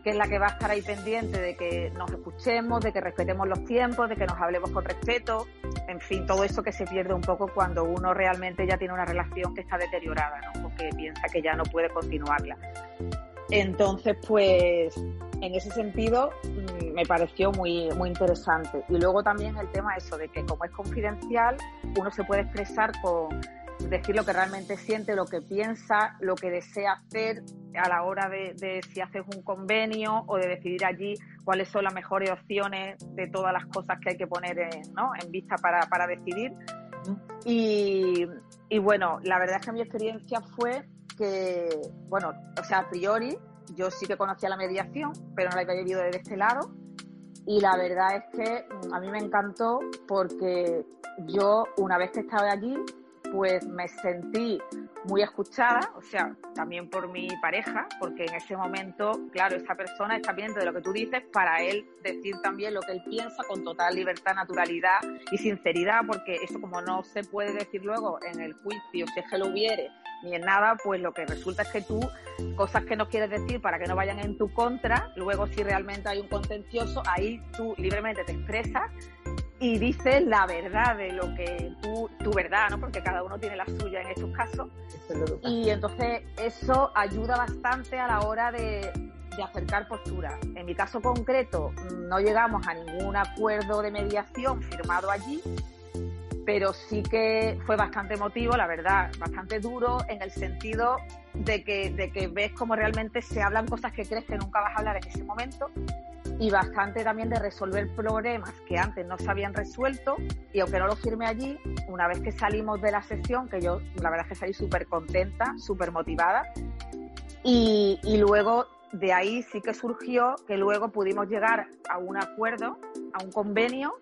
que es la que va a estar ahí pendiente de que nos escuchemos, de que respetemos los tiempos, de que nos hablemos con respeto, en fin, todo eso que se pierde un poco cuando uno realmente ya tiene una relación que está deteriorada, ¿no? Porque piensa que ya no puede continuarla. Entonces, pues, en ese sentido, mm, me pareció muy, muy interesante. Y luego también el tema eso de que como es confidencial, uno se puede expresar con decir lo que realmente siente, lo que piensa, lo que desea hacer a la hora de, si haces un convenio o de decidir allí cuáles son las mejores opciones de todas las cosas que hay que poner en, vista para, decidir. Y, bueno, la verdad es que mi experiencia fue que, bueno, o sea, a priori yo sí que conocía la mediación, pero no la había vivido desde este lado. Y la verdad es que a mí me encantó porque yo, una vez que estaba allí, pues me sentí muy escuchada, o sea, también por mi pareja, porque en ese momento, claro, esa persona está pendiente de lo que tú dices para él decir también lo que él piensa con total libertad, naturalidad y sinceridad, porque eso como no se puede decir luego en el juicio, si es que lo hubiere, ni en nada, pues lo que resulta es que tú, cosas que no quieres decir para que no vayan en tu contra, luego si realmente hay un contencioso, ahí tú libremente te expresas y dices la verdad de lo que tú, tu verdad, ¿no? Porque cada uno tiene la suya en estos casos. y entonces eso ayuda bastante a la hora de, de acercar posturas. En mi caso concreto, no llegamos a ningún acuerdo de mediación firmado allí, pero sí que fue bastante emotivo, la verdad, bastante duro en el sentido de que, de que ves cómo realmente se hablan cosas que crees que nunca vas a hablar en ese momento y bastante también de resolver problemas que antes no se habían resuelto. Y aunque no lo firme allí, una vez que salimos de la sesión, que yo la verdad es que salí súper contenta, súper motivada y, y luego de ahí sí que surgió que luego pudimos llegar a un acuerdo, a un convenio,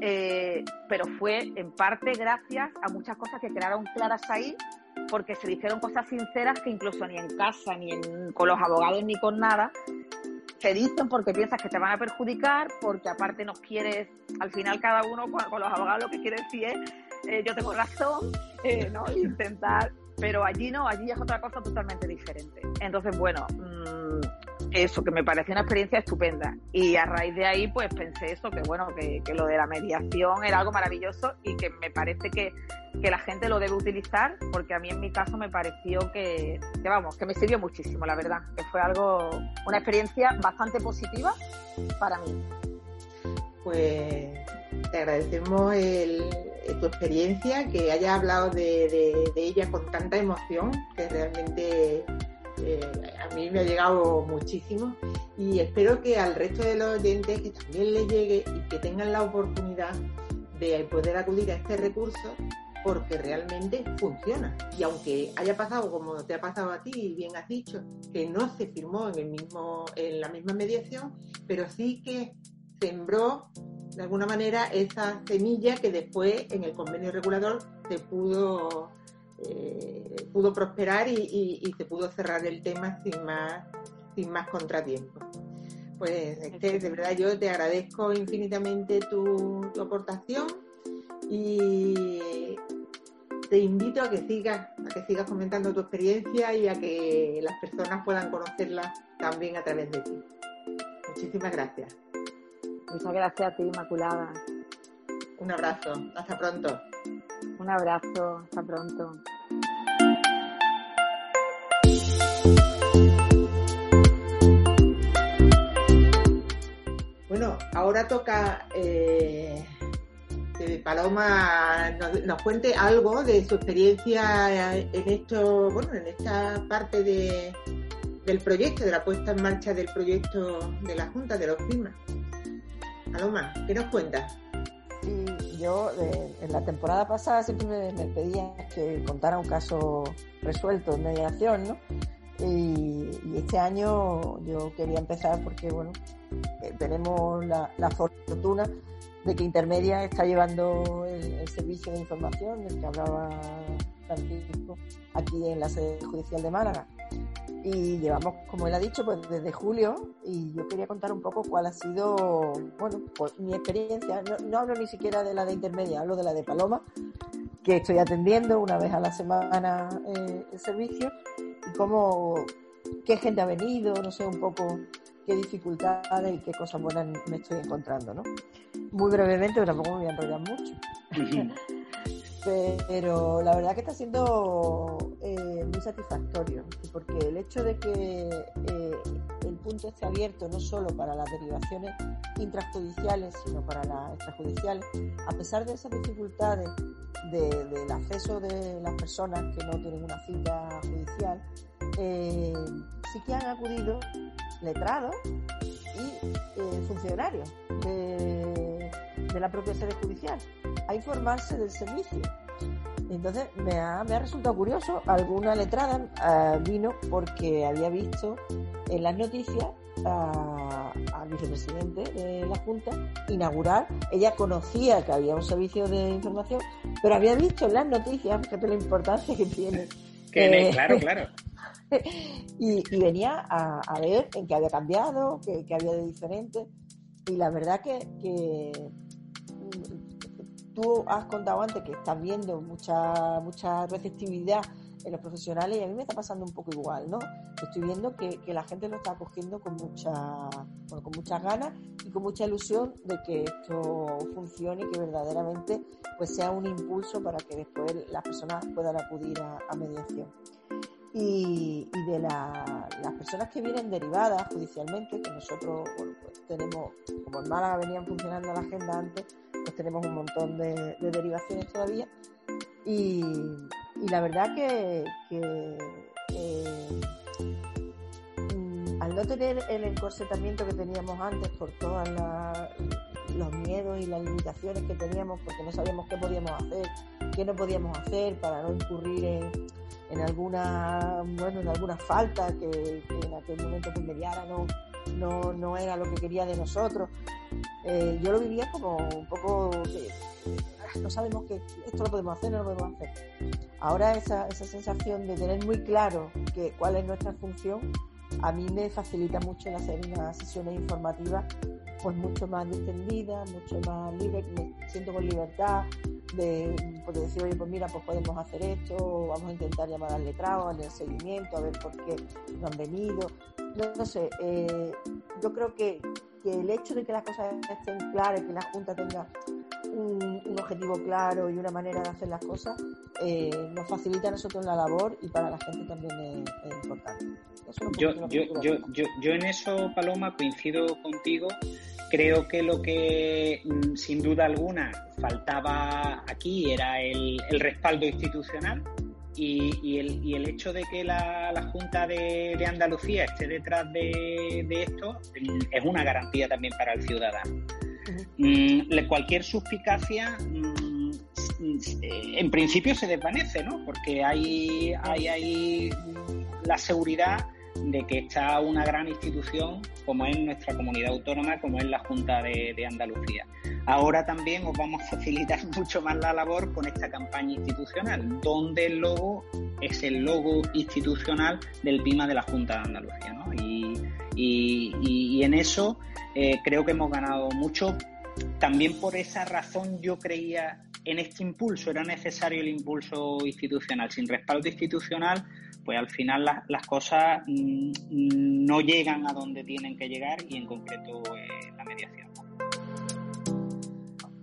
eh, pero fue en parte gracias a muchas cosas que quedaron claras ahí, porque se dijeron cosas sinceras que incluso ni en casa, ni en, con los abogados, ni con nada, se dicen porque piensas que te van a perjudicar, porque aparte nos quieres, al final cada uno con, los abogados lo que quiere decir es, eh, yo tengo razón, eh, ¿no? Intentar, pero allí no, allí es otra cosa totalmente diferente. Entonces, bueno, mmm, eso, que me pareció una experiencia estupenda. Y a raíz de ahí, pues pensé eso, que bueno, que, lo de la mediación era algo maravilloso y que me parece que, la gente lo debe utilizar, porque a mí en mi caso me pareció que, que, vamos, que me sirvió muchísimo, la verdad, que fue algo, una experiencia bastante positiva para mí. Pues te agradecemos el, tu experiencia, que hayas hablado de ella con tanta emoción, que realmente a mí me ha llegado muchísimo y espero que al resto de los oyentes que también les llegue y que tengan la oportunidad de poder acudir a este recurso porque realmente funciona. Y aunque haya pasado como te ha pasado a ti, y bien has dicho, que no se firmó en, el mismo, en la misma mediación, pero sí que sembró de alguna manera esa semilla que después en el convenio regulador se pudo eh, pudo prosperar y, se pudo cerrar el tema sin más, sin más contratiempos. Pues este, de verdad yo te agradezco infinitamente tu, aportación y te invito a que sigas, a que sigas comentando tu experiencia y a que las personas puedan conocerla también a través de ti. Muchísimas gracias. Muchas gracias a ti, Inmaculada. Un abrazo, hasta pronto. Un abrazo, hasta pronto. Bueno, ahora toca eh, que Paloma nos, cuente algo de su experiencia en esto, bueno, en esta parte de, del proyecto, de la puesta en marcha del proyecto de la Junta de los Climas. Paloma, ¿qué nos cuentas? Yo en la temporada pasada siempre me, me, pedían que contara un caso resuelto en mediación, ¿no? Y, este año yo quería empezar porque, bueno, eh, tenemos la, fortuna de que Intermedia está llevando el, servicio de información del que hablaba Francisco aquí en la sede judicial de Málaga y llevamos, como él ha dicho, pues desde julio y yo quería contar un poco cuál ha sido, bueno, pues mi experiencia. No, hablo ni siquiera de la de intermedia, hablo de la de Paloma, que estoy atendiendo una vez a la semana eh, el servicio y cómo, qué gente ha venido, no sé, un poco qué dificultades y qué cosas buenas me estoy encontrando, ¿no? Muy brevemente, pero tampoco me voy a enrollar mucho. pero la verdad que está siendo eh, muy satisfactorio, porque el hecho de que eh, el punto esté abierto no solo para las derivaciones intrajudiciales, sino para las extrajudiciales, a pesar de esas dificultades del acceso de las personas que no tienen una cita judicial, eh, sí que han acudido letrados y funcionarios de, de la propia sede judicial a informarse del servicio. Entonces me ha, me ha resultado curioso, alguna letrada eh, vino porque había visto en las noticias al vicepresidente de la Junta inaugurar, ella conocía que había un servicio de información, pero había visto en las noticias, fíjate la importancia que tiene. Que, claro, claro. y, venía a, ver en qué había cambiado, qué, había de diferente. Y la verdad que tú has contado antes que estás viendo mucha, mucha receptividad en los profesionales y a mí me está pasando un poco igual, ¿no? Estoy viendo que, la gente lo está acogiendo con mucha, bueno, con muchas ganas y con mucha ilusión de que esto funcione y que verdaderamente pues sea un impulso para que después las personas puedan acudir a, mediación. Y, de las personas que vienen derivadas judicialmente, que nosotros pues tenemos, como en Málaga venían funcionando la agenda antes, pues tenemos un montón de, de derivaciones todavía. Y, y la verdad que, eh, al no tener el encorsetamiento que teníamos antes por todos los miedos y las limitaciones que teníamos, porque no sabíamos qué podíamos hacer, qué no podíamos hacer para no incurrir en, alguna bueno en alguna falta que, en aquel momento que mediara no, no, no era lo que quería de nosotros. Eh, yo lo vivía como un poco no sabemos que esto lo podemos hacer, no lo podemos hacer. Ahora esa, esa sensación de tener muy claro que, cuál es nuestra función, a mí me facilita mucho el hacer unas sesiones informativas pues mucho más distendidas, mucho más libre, me siento con libertad de, pues, decir, oye, pues mira, pues podemos hacer esto, vamos a intentar llamar al letrado, el seguimiento, a ver por qué no han venido. No, sé, eh, yo creo que, que el hecho de que las cosas estén claras, que la Junta tenga un, objetivo claro y una manera de hacer las cosas, eh, nos facilita a nosotros la labor y para la gente también es, importante. yo, yo, yo, yo, yo en eso, Paloma, coincido contigo. Creo que lo que mm, sin duda alguna faltaba aquí era el, el respaldo institucional y, y, el, y, el, hecho de que la, la Junta de, de, Andalucía esté detrás de, de, esto es una garantía también para el ciudadano. Mm, cualquier suspicacia mm, en principio se desvanece, ¿no? Porque hay, hay, hay la seguridad de que está una gran institución como es nuestra comunidad autónoma, como es la Junta de, Andalucía. Ahora también os vamos a facilitar mucho más la labor con esta campaña institucional, donde el logo es el logo institucional del PIMA de la Junta de Andalucía. y, en eso eh, creo que hemos ganado mucho. También por esa razón yo creía en este impulso, era necesario el impulso institucional. Sin respaldo institucional, pues al final las cosas mm, no llegan a donde tienen que llegar y en concreto eh, la mediación.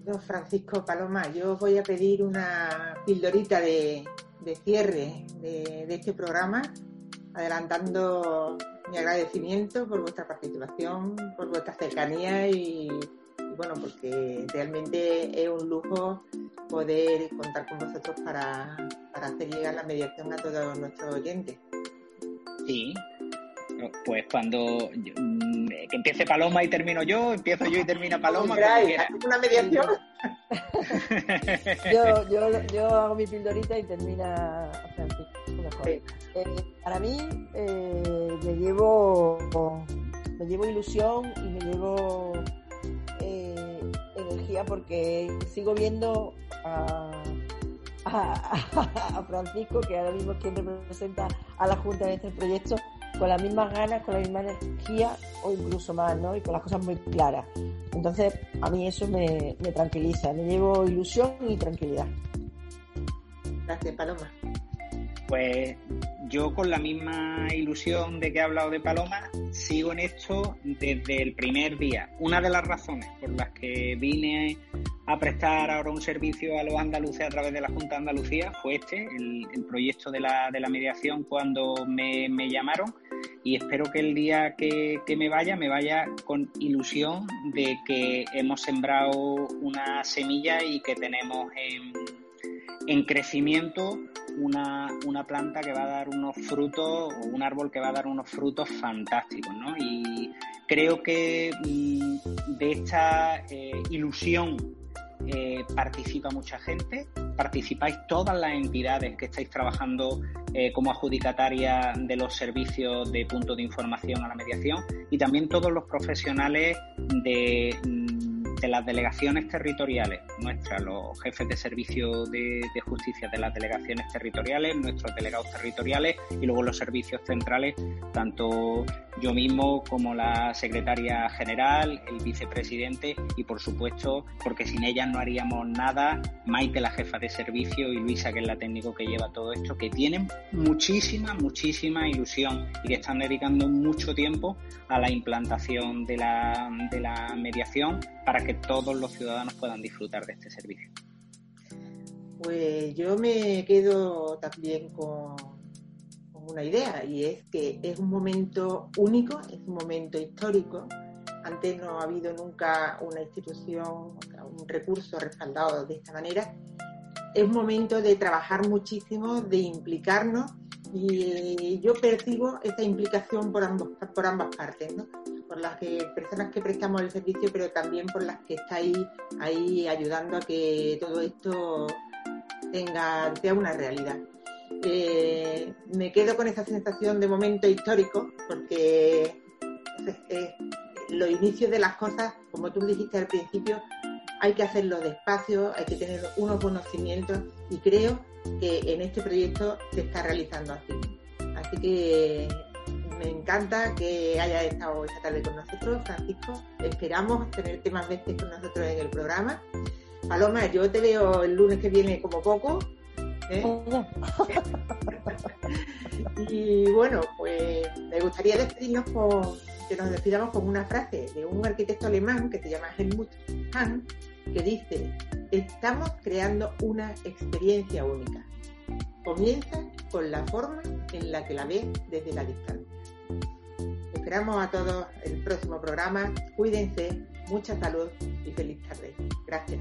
Don Francisco Paloma, yo voy a pedir una pildorita de, cierre de, este programa, adelantando mi agradecimiento por vuestra participación, por vuestra cercanía y, bueno, porque realmente es un lujo poder contar con vosotros para, para hacer llegar la mediación a todos nuestros oyentes. Sí, pues cuando mm, que empiece Paloma y termino yo, empiezo yo y termina Paloma. una mediación? yo, yo, yo hago mi pildorita y termina Francisco. Eh, para mí eh, me llevo me llevo ilusión y me llevo energía porque sigo viendo a, a, Francisco, que ahora mismo es quien representa a la Junta en este proyecto, con las mismas ganas, con la misma energía o incluso más, ¿no? Y con las cosas muy claras. Entonces, a mí eso me, me tranquiliza, me llevo ilusión y tranquilidad. Gracias, Paloma. Pues yo con la misma ilusión de que he hablado de Paloma, sigo en esto desde el primer día. Una de las razones por las que vine a prestar ahora un servicio a los andaluces a través de la Junta de Andalucía fue este, el, proyecto de la, de la, mediación cuando me, llamaron y espero que el día que, me vaya me vaya con ilusión de que hemos sembrado una semilla y que tenemos en, en crecimiento una, una, planta que va a dar unos frutos o un árbol que va a dar unos frutos fantásticos, ¿no? Y creo que mm, de esta eh, ilusión eh, participa mucha gente, participáis todas las entidades que estáis trabajando eh, como adjudicataria de los servicios de punto de información a la mediación y también todos los profesionales de, de las delegaciones territoriales, nuestras, los jefes de servicio de, justicia de las delegaciones territoriales, nuestros delegados territoriales y luego los servicios centrales, tanto yo mismo como la secretaria general, el vicepresidente y por supuesto, porque sin ellas no haríamos nada, Maite, la jefa de servicio y Luisa, que es la técnico que lleva todo esto, que tienen muchísima, muchísima ilusión y que están dedicando mucho tiempo a la implantación de la, de la mediación para que todos los ciudadanos puedan disfrutar de este servicio. Pues yo me quedo también con, una idea y es que es un momento único, es un momento histórico. Antes no ha habido nunca una institución, un recurso respaldado de esta manera. Es un momento de trabajar muchísimo, de implicarnos y yo percibo esta implicación por, ambos, por ambas partes, ¿no? Por las que, personas que prestamos el servicio, pero también por las que estáis ahí ayudando a que todo esto tenga, sea una realidad. Eh, me quedo con esa sensación de momento histórico, porque los inicios de las cosas, como tú dijiste al principio, hay que hacerlo despacio, hay que tener unos conocimientos y creo que en este proyecto se está realizando así. Así que me encanta que haya estado esta tarde con nosotros, Francisco. Esperamos tenerte más veces con nosotros en el programa. Paloma, yo te veo el lunes que viene como poco. ¿eh? y bueno, pues me gustaría despedirnos con que nos despidamos con una frase de un arquitecto alemán que se llama Helmut Hahn, que dice, estamos creando una experiencia única. Comienza con la forma en la que la ves desde la distancia. Esperamos a todos el próximo programa. Cuídense, mucha salud y feliz tarde. Gracias.